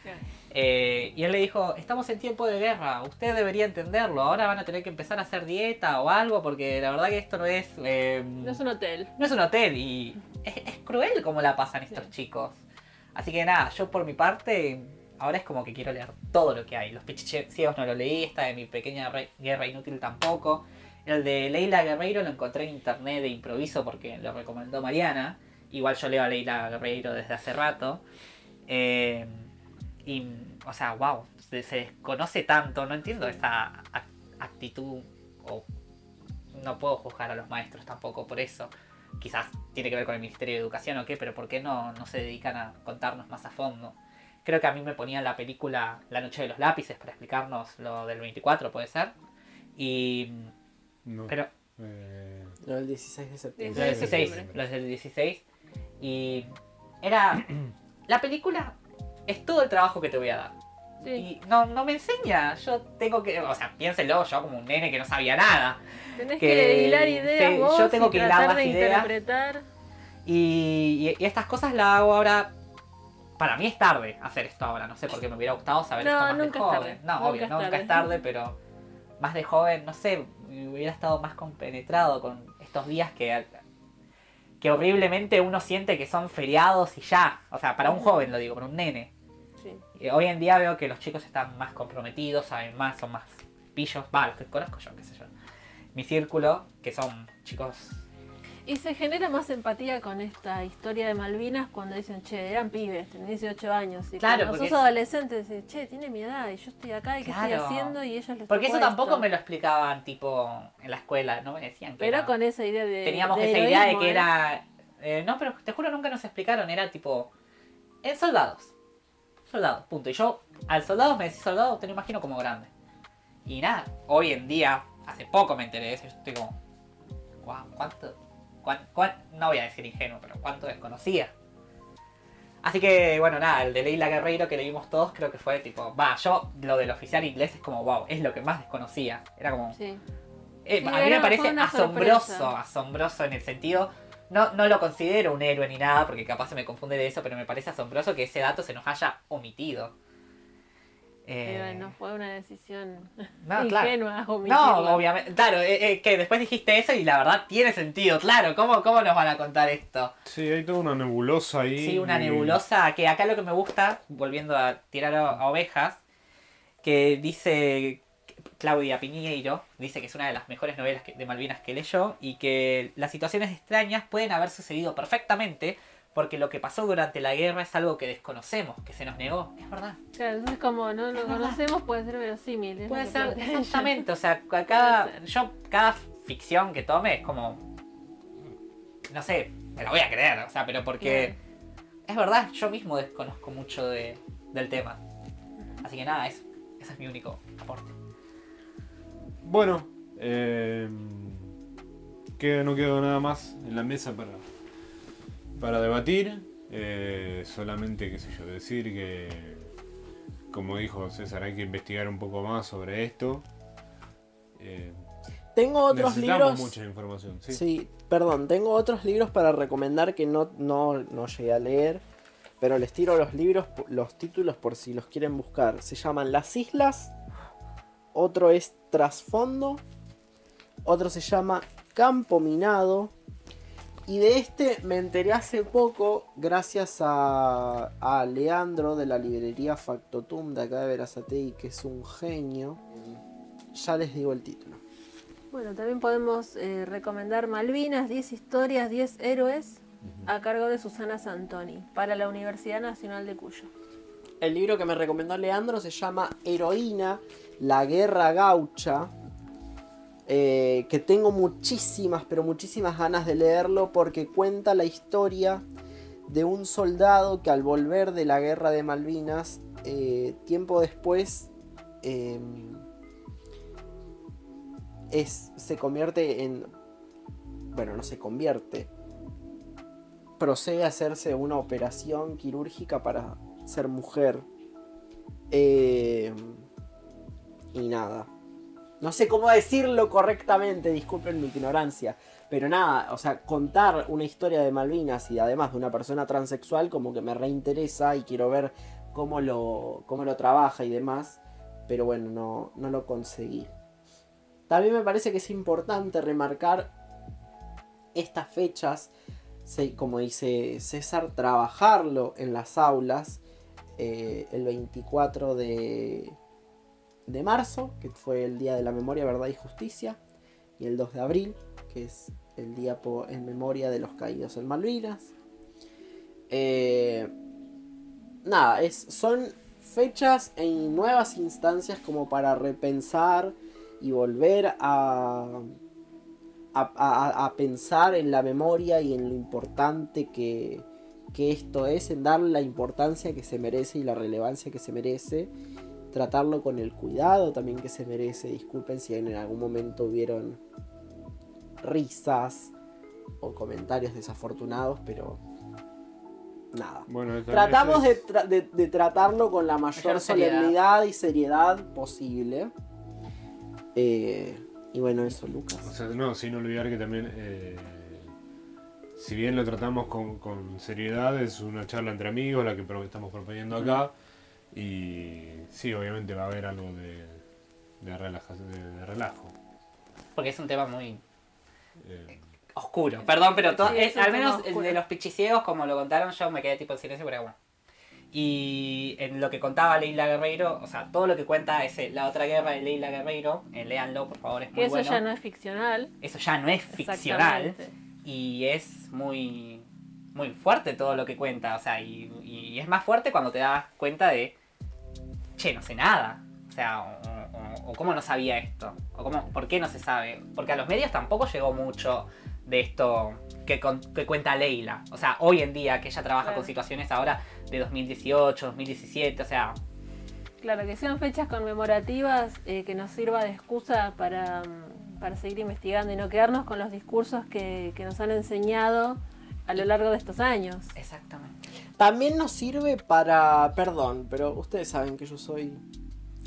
Eh, y él le dijo, estamos en tiempo de guerra, usted debería entenderlo, ahora van a tener que empezar a hacer dieta o algo porque la verdad que esto no es... eh, No es un hotel. no es un hotel y es, es cruel como la pasan estos Sí. chicos. Así que nada, yo por mi parte, ahora es como que quiero leer todo lo que hay. Los pichiches ciegos no lo leí, esta de mi pequeña guerra inútil tampoco. El de Leila Guerreiro lo encontré en internet de improviso porque lo recomendó Mariana. Igual yo leo a Leila Guerreiro desde hace rato. Eh, y, o sea, wow, se, desconoce tanto, no entiendo esa ac- actitud o no puedo juzgar a los maestros tampoco por eso. Quizás tiene que ver con el Ministerio de Educación o qué, pero ¿por qué no, no se dedican a contarnos más a fondo? Creo que a mí me ponían la película La Noche de los Lápices para explicarnos lo del 24, puede ser. Y. No. Pero. Eh, No, el 16 de septiembre. Los del 16 de 16, septiembre. los del 16. Y. Era. (clears throat) La película es todo el trabajo que te voy a dar. Sí. Y no, no me enseña. Yo tengo que. O sea, piénselo, yo como un nene que no sabía nada. Tenés que- que, hilar ideas vos yo tengo y que hilar las de ideas. interpretar. Y, y- y estas cosas las hago ahora. Para mí es tarde hacer esto ahora. No sé por qué me hubiera gustado saber No, esto más de es joven. tarde. No, Nunca obvio, es nunca es tarde, pero más de joven, no sé, hubiera estado más compenetrado con estos días que, que horriblemente uno siente que son feriados y ya. O sea, para un joven lo digo, para un nene. Sí. Y hoy en día veo que los chicos están más comprometidos, saben más, son más pillos. Va, los que conozco yo, qué sé yo. Mi círculo, que son chicos Y se genera más empatía con esta historia de Malvinas cuando dicen, che, eran pibes, tenían 18 años. Y Claro, cuando porque sos es- adolescente, decís, che, tiene mi edad y yo estoy acá y qué estoy Claro. haciendo y ellos les Porque eso tampoco esto. me lo explicaban, tipo, en la escuela, no me decían que Pero era- con esa idea de. Teníamos de esa idea de que ¿eh? era... eh, no, pero te juro nunca nos explicaron, era tipo... En soldados. Soldados, punto. Y yo, al soldado me decís soldado, te lo imagino como grande. Y nada, hoy en día, hace poco me enteré de eso, yo estoy como... Wow, ¿cuánto? Cuán- cuán- no voy a decir ingenuo, pero cuánto desconocía. Así que, bueno, nada, el de Leila Guerreiro que leímos todos creo que fue tipo, va, yo lo del oficial inglés es como, wow, es lo que más desconocía. Era como, Sí. eh, Sí, a mí me parece asombroso, sorpresa. asombroso en el sentido, no, no lo considero un héroe ni nada, porque capaz se me confunde de eso, pero me parece asombroso que ese dato se nos haya omitido. Eh, Pero no fue una decisión (laughs) no, claro. ingenua No, omitirlo. obviamente, claro, eh, eh, que después dijiste eso y la verdad tiene sentido, claro, ¿cómo, cómo nos van a contar esto? sí, hay toda una nebulosa ahí. Sí, una y- nebulosa, que acá lo que me gusta, volviendo a tirar a, a ovejas, que dice Claudia Piñeiro, dice que es una de las mejores novelas que- de Malvinas que leyó y que las situaciones extrañas pueden haber sucedido perfectamente porque lo que pasó durante la guerra es algo que desconocemos, que se nos negó, es verdad. Claro, entonces como no lo conocemos puede ser verosímil. Puede ser, exactamente, o sea, (laughs) ca- cada, yo, cada ficción que tome es como, no sé, me la voy a creer, o sea, pero porque es verdad, yo mismo desconozco mucho de, del tema. Así que nada, eso, ese es mi único aporte. Bueno, eh, queda- no quedó nada más en la mesa para, para debatir. Eh, solamente, qué sé yo, decir que como dijo César, hay que investigar un poco más sobre esto. Eh, Tengo otros libros. mucha información, ¿sí? Sí, perdón, tengo otros libros para recomendar que no, no, no llegué a leer. Pero les tiro los libros, los títulos por si los quieren buscar. Se llaman Las Islas. Otro es Trasfondo. Otro se llama Campo Minado. Y de este me enteré hace poco gracias a, a Leandro de la librería Factotum de acá de Verazatei, que es un genio. Ya les digo el título. Bueno, también podemos eh, recomendar Malvinas, 10 historias, 10 héroes, a cargo de Susana Santoni, para la Universidad Nacional de Cuyo. El libro que me recomendó Leandro se llama Heroína, la guerra gaucha. Eh, que tengo muchísimas, pero muchísimas ganas de leerlo porque cuenta la historia de un soldado que al volver de la guerra de Malvinas, eh, tiempo después, eh, es, se convierte en... Bueno, no se convierte. Procede a hacerse una operación quirúrgica para ser mujer. Eh, y nada. No sé cómo decirlo correctamente, disculpen mi ignorancia. Pero nada, o sea, contar una historia de Malvinas y además de una persona transexual como que me reinteresa y quiero ver cómo lo, cómo lo trabaja y demás. Pero bueno, no, no lo conseguí. También me parece que es importante remarcar estas fechas, como dice César, trabajarlo en las aulas eh, el 24 de, de marzo, que fue el Día de la Memoria, Verdad y Justicia, y el 2 de abril, que es el día en memoria de los caídos en Malvinas. Eh, nada, es, son fechas en nuevas instancias como para repensar y volver a, a, a- a pensar en la memoria y en lo importante que, que esto es, en darle la importancia que se merece y la relevancia que se merece, tratarlo con el cuidado también que se merece. Disculpen si en algún momento hubieron risas o comentarios desafortunados, pero nada. Bueno, Tratamos de, es- tra- de- de tratarlo con la mayor solemnidad y seriedad posible. Eh, y bueno, eso, O Lucas. sea, no, sin olvidar que también, eh, si bien lo tratamos con, con seriedad, es una charla entre amigos la que estamos proponiendo acá. Y sí, obviamente va a haber algo de, de, relaja- de- de relajo. Porque es un tema muy Eh, oscuro. Perdón, pero to- Sí, es- al menos oscuro. de los pichiciegos, como lo contaron, yo me quedé tipo en silencio, pero bueno. Y en lo que contaba Leila Guerreiro, o sea, todo lo que cuenta es eh, la otra guerra de Leila Guerreiro, eh, léanlo por favor, es muy eso bueno. ya no es ficcional. Eso ya no es ficcional y es muy muy fuerte todo lo que cuenta, o sea, y, y es más fuerte cuando te das cuenta de, che, no sé nada, o sea, o, o- o cómo no sabía esto, o cómo, por qué no se sabe, porque a los medios tampoco llegó mucho de esto que, con- que cuenta Leila, o sea, hoy en día que ella trabaja Claro. con situaciones ahora de 2018, 2017, o sea, Claro, que sean fechas conmemorativas eh, que nos sirva de excusa para, mm, para seguir investigando y no quedarnos con los discursos que, que nos han enseñado a lo largo de estos años. exactamente. También nos sirve para. Perdón, pero ustedes saben que yo soy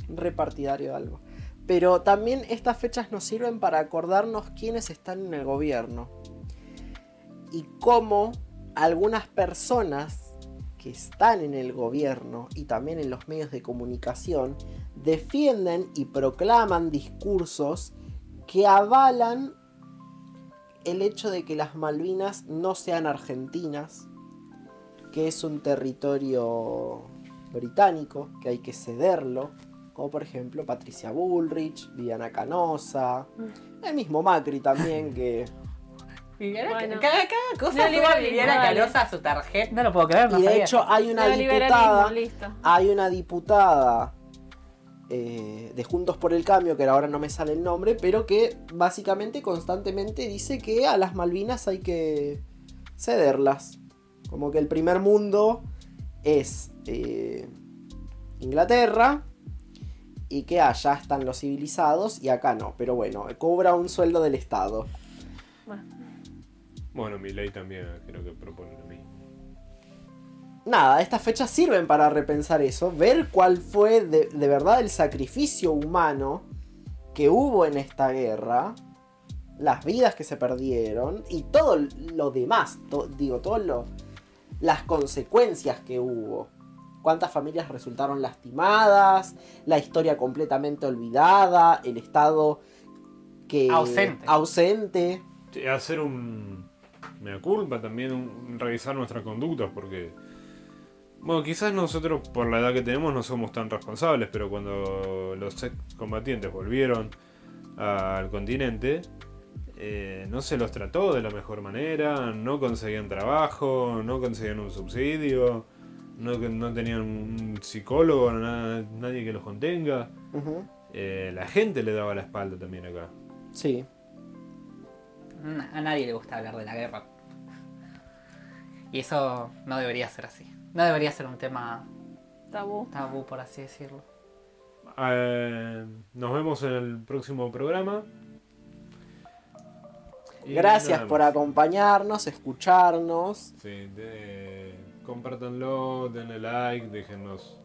repartidario de algo. Pero también estas fechas nos sirven para acordarnos quiénes están en el gobierno. Y cómo algunas personas que están en el gobierno y también en los medios de comunicación defienden y proclaman discursos que avalan el hecho de que las Malvinas no sean argentinas, que es un territorio británico, que hay que cederlo, como por ejemplo Patricia Bullrich, Viviana Canosa, el mismo Macri también, que... (laughs) Viviana, Bueno. cada, cada cosa Neoliberalismo, suma Viviana. Canosa a su tarjeta, no lo puedo creer, no Y de sabía. hecho hay una diputada, hay una diputada eh, de Juntos por el Cambio, que ahora no me sale el nombre, pero que básicamente constantemente dice que a las Malvinas hay que cederlas. Como que el primer mundo es eh, Inglaterra y que allá están los civilizados y acá no. Pero bueno, cobra un sueldo del Estado. Bueno, bueno, mi ley también creo que propone. Nada, estas fechas sirven para repensar eso, ver cuál fue de, de verdad el sacrificio humano que hubo en esta guerra, las vidas que se perdieron y todo lo demás, to- digo, todo lo, las consecuencias que hubo. Cuántas familias resultaron lastimadas, la historia completamente olvidada, el estado que Ausente. ausente. Hacer un. Mea culpa también, un- un revisar nuestras conductas, porque. Bueno, quizás nosotros, por la edad que tenemos, no somos tan responsables, pero cuando los excombatientes volvieron al continente, eh, no se los trató de la mejor manera, no conseguían trabajo, no conseguían un subsidio, no, no tenían un psicólogo, na- nadie que los contenga. Eh, la gente le daba la espalda también acá. Sí. A nadie le gusta hablar de la guerra. Y eso no debería ser así. No debería ser un tema Tabú. tabú, por así decirlo. Eh, nos vemos en el próximo programa. Y Gracias por acompañarnos, escucharnos. Sí, de- compártanlo, denle like, déjenos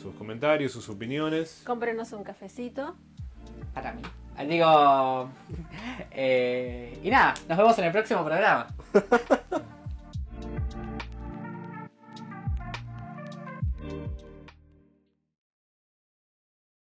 sus comentarios, sus opiniones. Cómprenos un cafecito. Para mí. Ah, Digo. (laughs) eh, y nada, nos vemos en el próximo programa. (laughs)